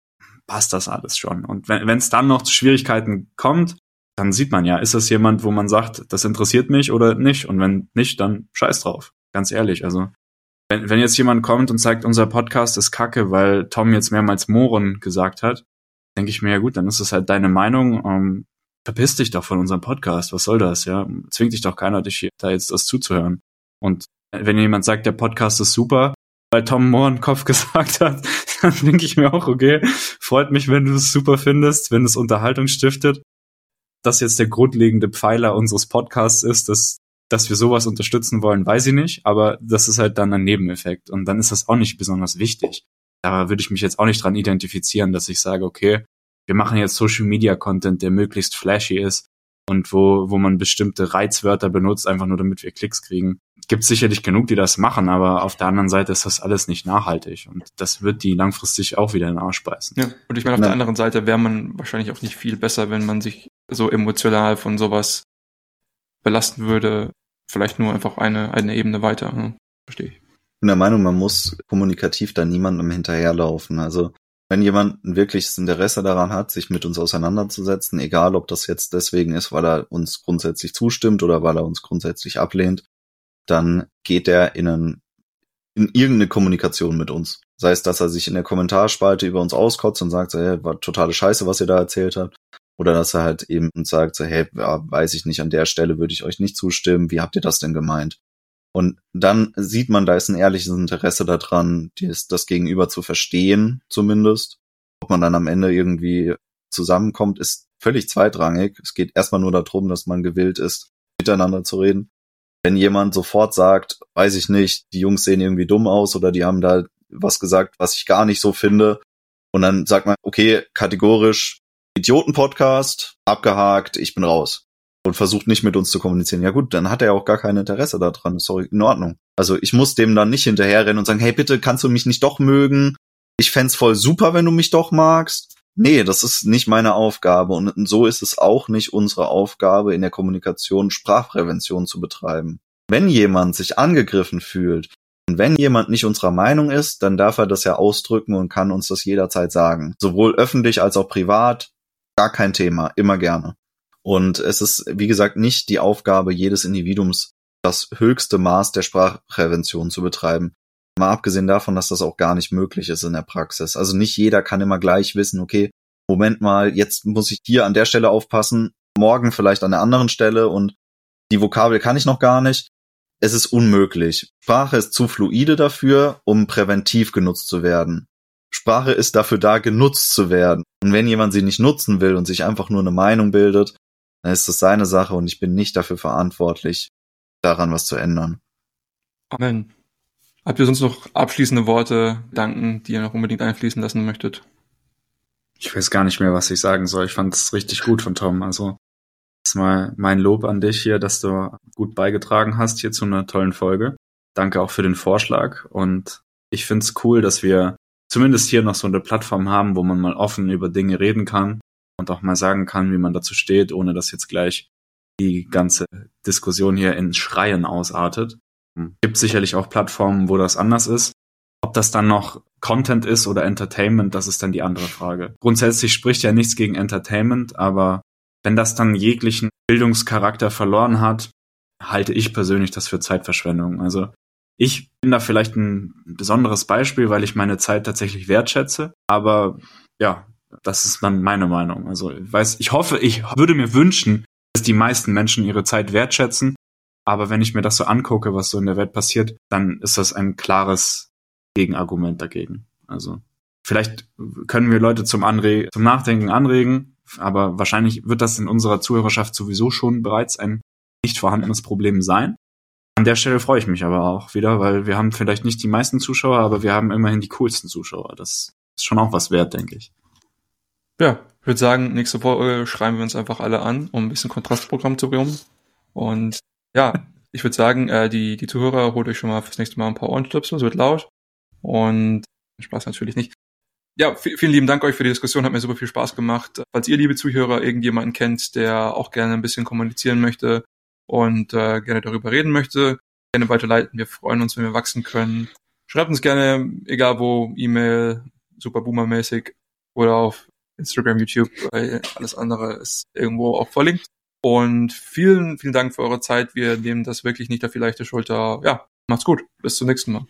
passt das alles schon. Und wenn es dann noch zu Schwierigkeiten kommt, dann sieht man ja, ist das jemand, wo man sagt, das interessiert mich oder nicht? Und wenn nicht, dann scheiß drauf. Ganz ehrlich. Also, wenn, wenn jetzt jemand kommt und sagt, unser Podcast ist kacke, weil Tom jetzt mehrmals Mohren gesagt hat, denke ich mir, ja gut, dann ist es halt deine Meinung. Ähm, verpiss dich doch von unserem Podcast. Was soll das? Ja, zwingt dich doch keiner, dich hier, da jetzt das zuzuhören. Und wenn jemand sagt, der Podcast ist super, weil Tom Mohrenkopf gesagt hat, dann denke ich mir auch, okay, freut mich, wenn du es super findest, wenn es Unterhaltung stiftet. Das jetzt der grundlegende Pfeiler unseres Podcasts ist, dass, dass wir sowas unterstützen wollen, weiß ich nicht, aber das ist halt dann ein Nebeneffekt und dann ist das auch nicht besonders wichtig. Da würde ich mich jetzt auch nicht dran identifizieren, dass ich sage, okay, wir machen jetzt Social Media Content, der möglichst flashy ist und wo, wo man bestimmte Reizwörter benutzt, einfach nur damit wir Klicks kriegen gibt sicherlich genug, die das machen, aber auf der anderen Seite ist das alles nicht nachhaltig und das wird die langfristig auch wieder in den Arsch beißen. Ja, und ich meine, auf ja. der anderen Seite wäre man wahrscheinlich auch nicht viel besser, wenn man sich so emotional von sowas belasten würde. Vielleicht nur einfach eine, eine Ebene weiter. Hm, verstehe ich. Ich bin der Meinung, man muss kommunikativ da niemandem hinterherlaufen. Also wenn jemand ein wirkliches Interesse daran hat, sich mit uns auseinanderzusetzen, egal ob das jetzt deswegen ist, weil er uns grundsätzlich zustimmt oder weil er uns grundsätzlich ablehnt, dann geht er in, einen, in irgendeine Kommunikation mit uns. Sei es, dass er sich in der Kommentarspalte über uns auskotzt und sagt, so, hey, war totale Scheiße, was ihr da erzählt habt. Oder dass er halt eben sagt, so, hey, ja, weiß ich nicht, an der Stelle würde ich euch nicht zustimmen. Wie habt ihr das denn gemeint? Und dann sieht man, da ist ein ehrliches Interesse daran, das Gegenüber zu verstehen, zumindest. Ob man dann am Ende irgendwie zusammenkommt, ist völlig zweitrangig. Es geht erstmal nur darum, dass man gewillt ist, miteinander zu reden. Wenn jemand sofort sagt, weiß ich nicht, die Jungs sehen irgendwie dumm aus oder die haben da was gesagt, was ich gar nicht so finde, und dann sagt man, okay, kategorisch Idioten-Podcast, abgehakt, ich bin raus und versucht nicht mit uns zu kommunizieren. Ja gut, dann hat er auch gar kein Interesse daran. Doch in Ordnung. Also ich muss dem dann nicht hinterherrennen und sagen, hey bitte, kannst du mich nicht doch mögen? Ich fände voll super, wenn du mich doch magst. Nee, das ist nicht meine Aufgabe und so ist es auch nicht unsere Aufgabe, in der Kommunikation Sprachprävention zu betreiben. Wenn jemand sich angegriffen fühlt und wenn jemand nicht unserer Meinung ist, dann darf er das ja ausdrücken und kann uns das jederzeit sagen. Sowohl öffentlich als auch privat. Gar kein Thema, immer gerne. Und es ist, wie gesagt, nicht die Aufgabe jedes Individuums, das höchste Maß der Sprachprävention zu betreiben. Mal abgesehen davon, dass das auch gar nicht möglich ist in der Praxis. Also nicht jeder kann immer gleich wissen, okay, Moment mal, jetzt muss ich hier an der Stelle aufpassen, morgen vielleicht an der anderen Stelle und die Vokabel kann ich noch gar nicht. Es ist unmöglich. Sprache ist zu fluide dafür, um präventiv genutzt zu werden. Sprache ist dafür da, genutzt zu werden. Und wenn jemand sie nicht nutzen will und sich einfach nur eine Meinung bildet, dann ist das seine Sache und ich bin nicht dafür verantwortlich, daran was zu ändern. Amen. Habt ihr sonst noch abschließende Worte, Danken, die ihr noch unbedingt einfließen lassen möchtet? Ich weiß gar nicht mehr, was ich sagen soll. Ich fand es richtig gut von Tom. Also das ist mal mein Lob an dich hier, dass du gut beigetragen hast hier zu einer tollen Folge. Danke auch für den Vorschlag und ich finde es cool, dass wir zumindest hier noch so eine Plattform haben, wo man mal offen über Dinge reden kann und auch mal sagen kann, wie man dazu steht, ohne dass jetzt gleich die ganze Diskussion hier in Schreien ausartet. Hm. Gibt sicherlich auch Plattformen, wo das anders ist. Ob das dann noch Content ist oder Entertainment, das ist dann die andere Frage. Grundsätzlich spricht ja nichts gegen Entertainment, aber wenn das dann jeglichen Bildungscharakter verloren hat, halte ich persönlich das für Zeitverschwendung. Also ich bin da vielleicht ein besonderes Beispiel, weil ich meine Zeit tatsächlich wertschätze. Aber ja, das ist dann meine Meinung. Also ich weiß, ich hoffe, ich würde mir wünschen, dass die meisten Menschen ihre Zeit wertschätzen. Aber wenn ich mir das so angucke, was so in der Welt passiert, dann ist das ein klares Gegenargument dagegen. Also vielleicht können wir Leute zum, Anre zum Nachdenken anregen, aber wahrscheinlich wird das in unserer Zuhörerschaft sowieso schon bereits ein nicht vorhandenes Problem sein. An der Stelle freue ich mich aber auch wieder, weil wir haben vielleicht nicht die meisten Zuschauer, aber wir haben immerhin die coolsten Zuschauer. Das ist schon auch was wert, denke ich. Ja, ich würde sagen, nächste Woche schreiben wir uns einfach alle an, um ein bisschen Kontrastprogramm zu bekommen. Und ja, ich würde sagen, äh, die, die Zuhörer holt euch schon mal fürs nächste Mal ein paar Ohrenstöpsel, es wird laut. Und Spaß natürlich nicht. Ja, vielen lieben Dank euch für die Diskussion, hat mir super viel Spaß gemacht. Falls ihr, liebe Zuhörer, irgendjemanden kennt, der auch gerne ein bisschen kommunizieren möchte und äh, gerne darüber reden möchte, gerne weiterleiten. Wir freuen uns, wenn wir wachsen können. Schreibt uns gerne, egal wo, E-Mail, superboomer-mäßig oder auf Instagram, YouTube, weil alles andere ist irgendwo auch verlinkt. Und vielen, vielen Dank für eure Zeit. Wir nehmen das wirklich nicht auf die leichte Schulter. Ja, macht's gut. Bis zum nächsten Mal.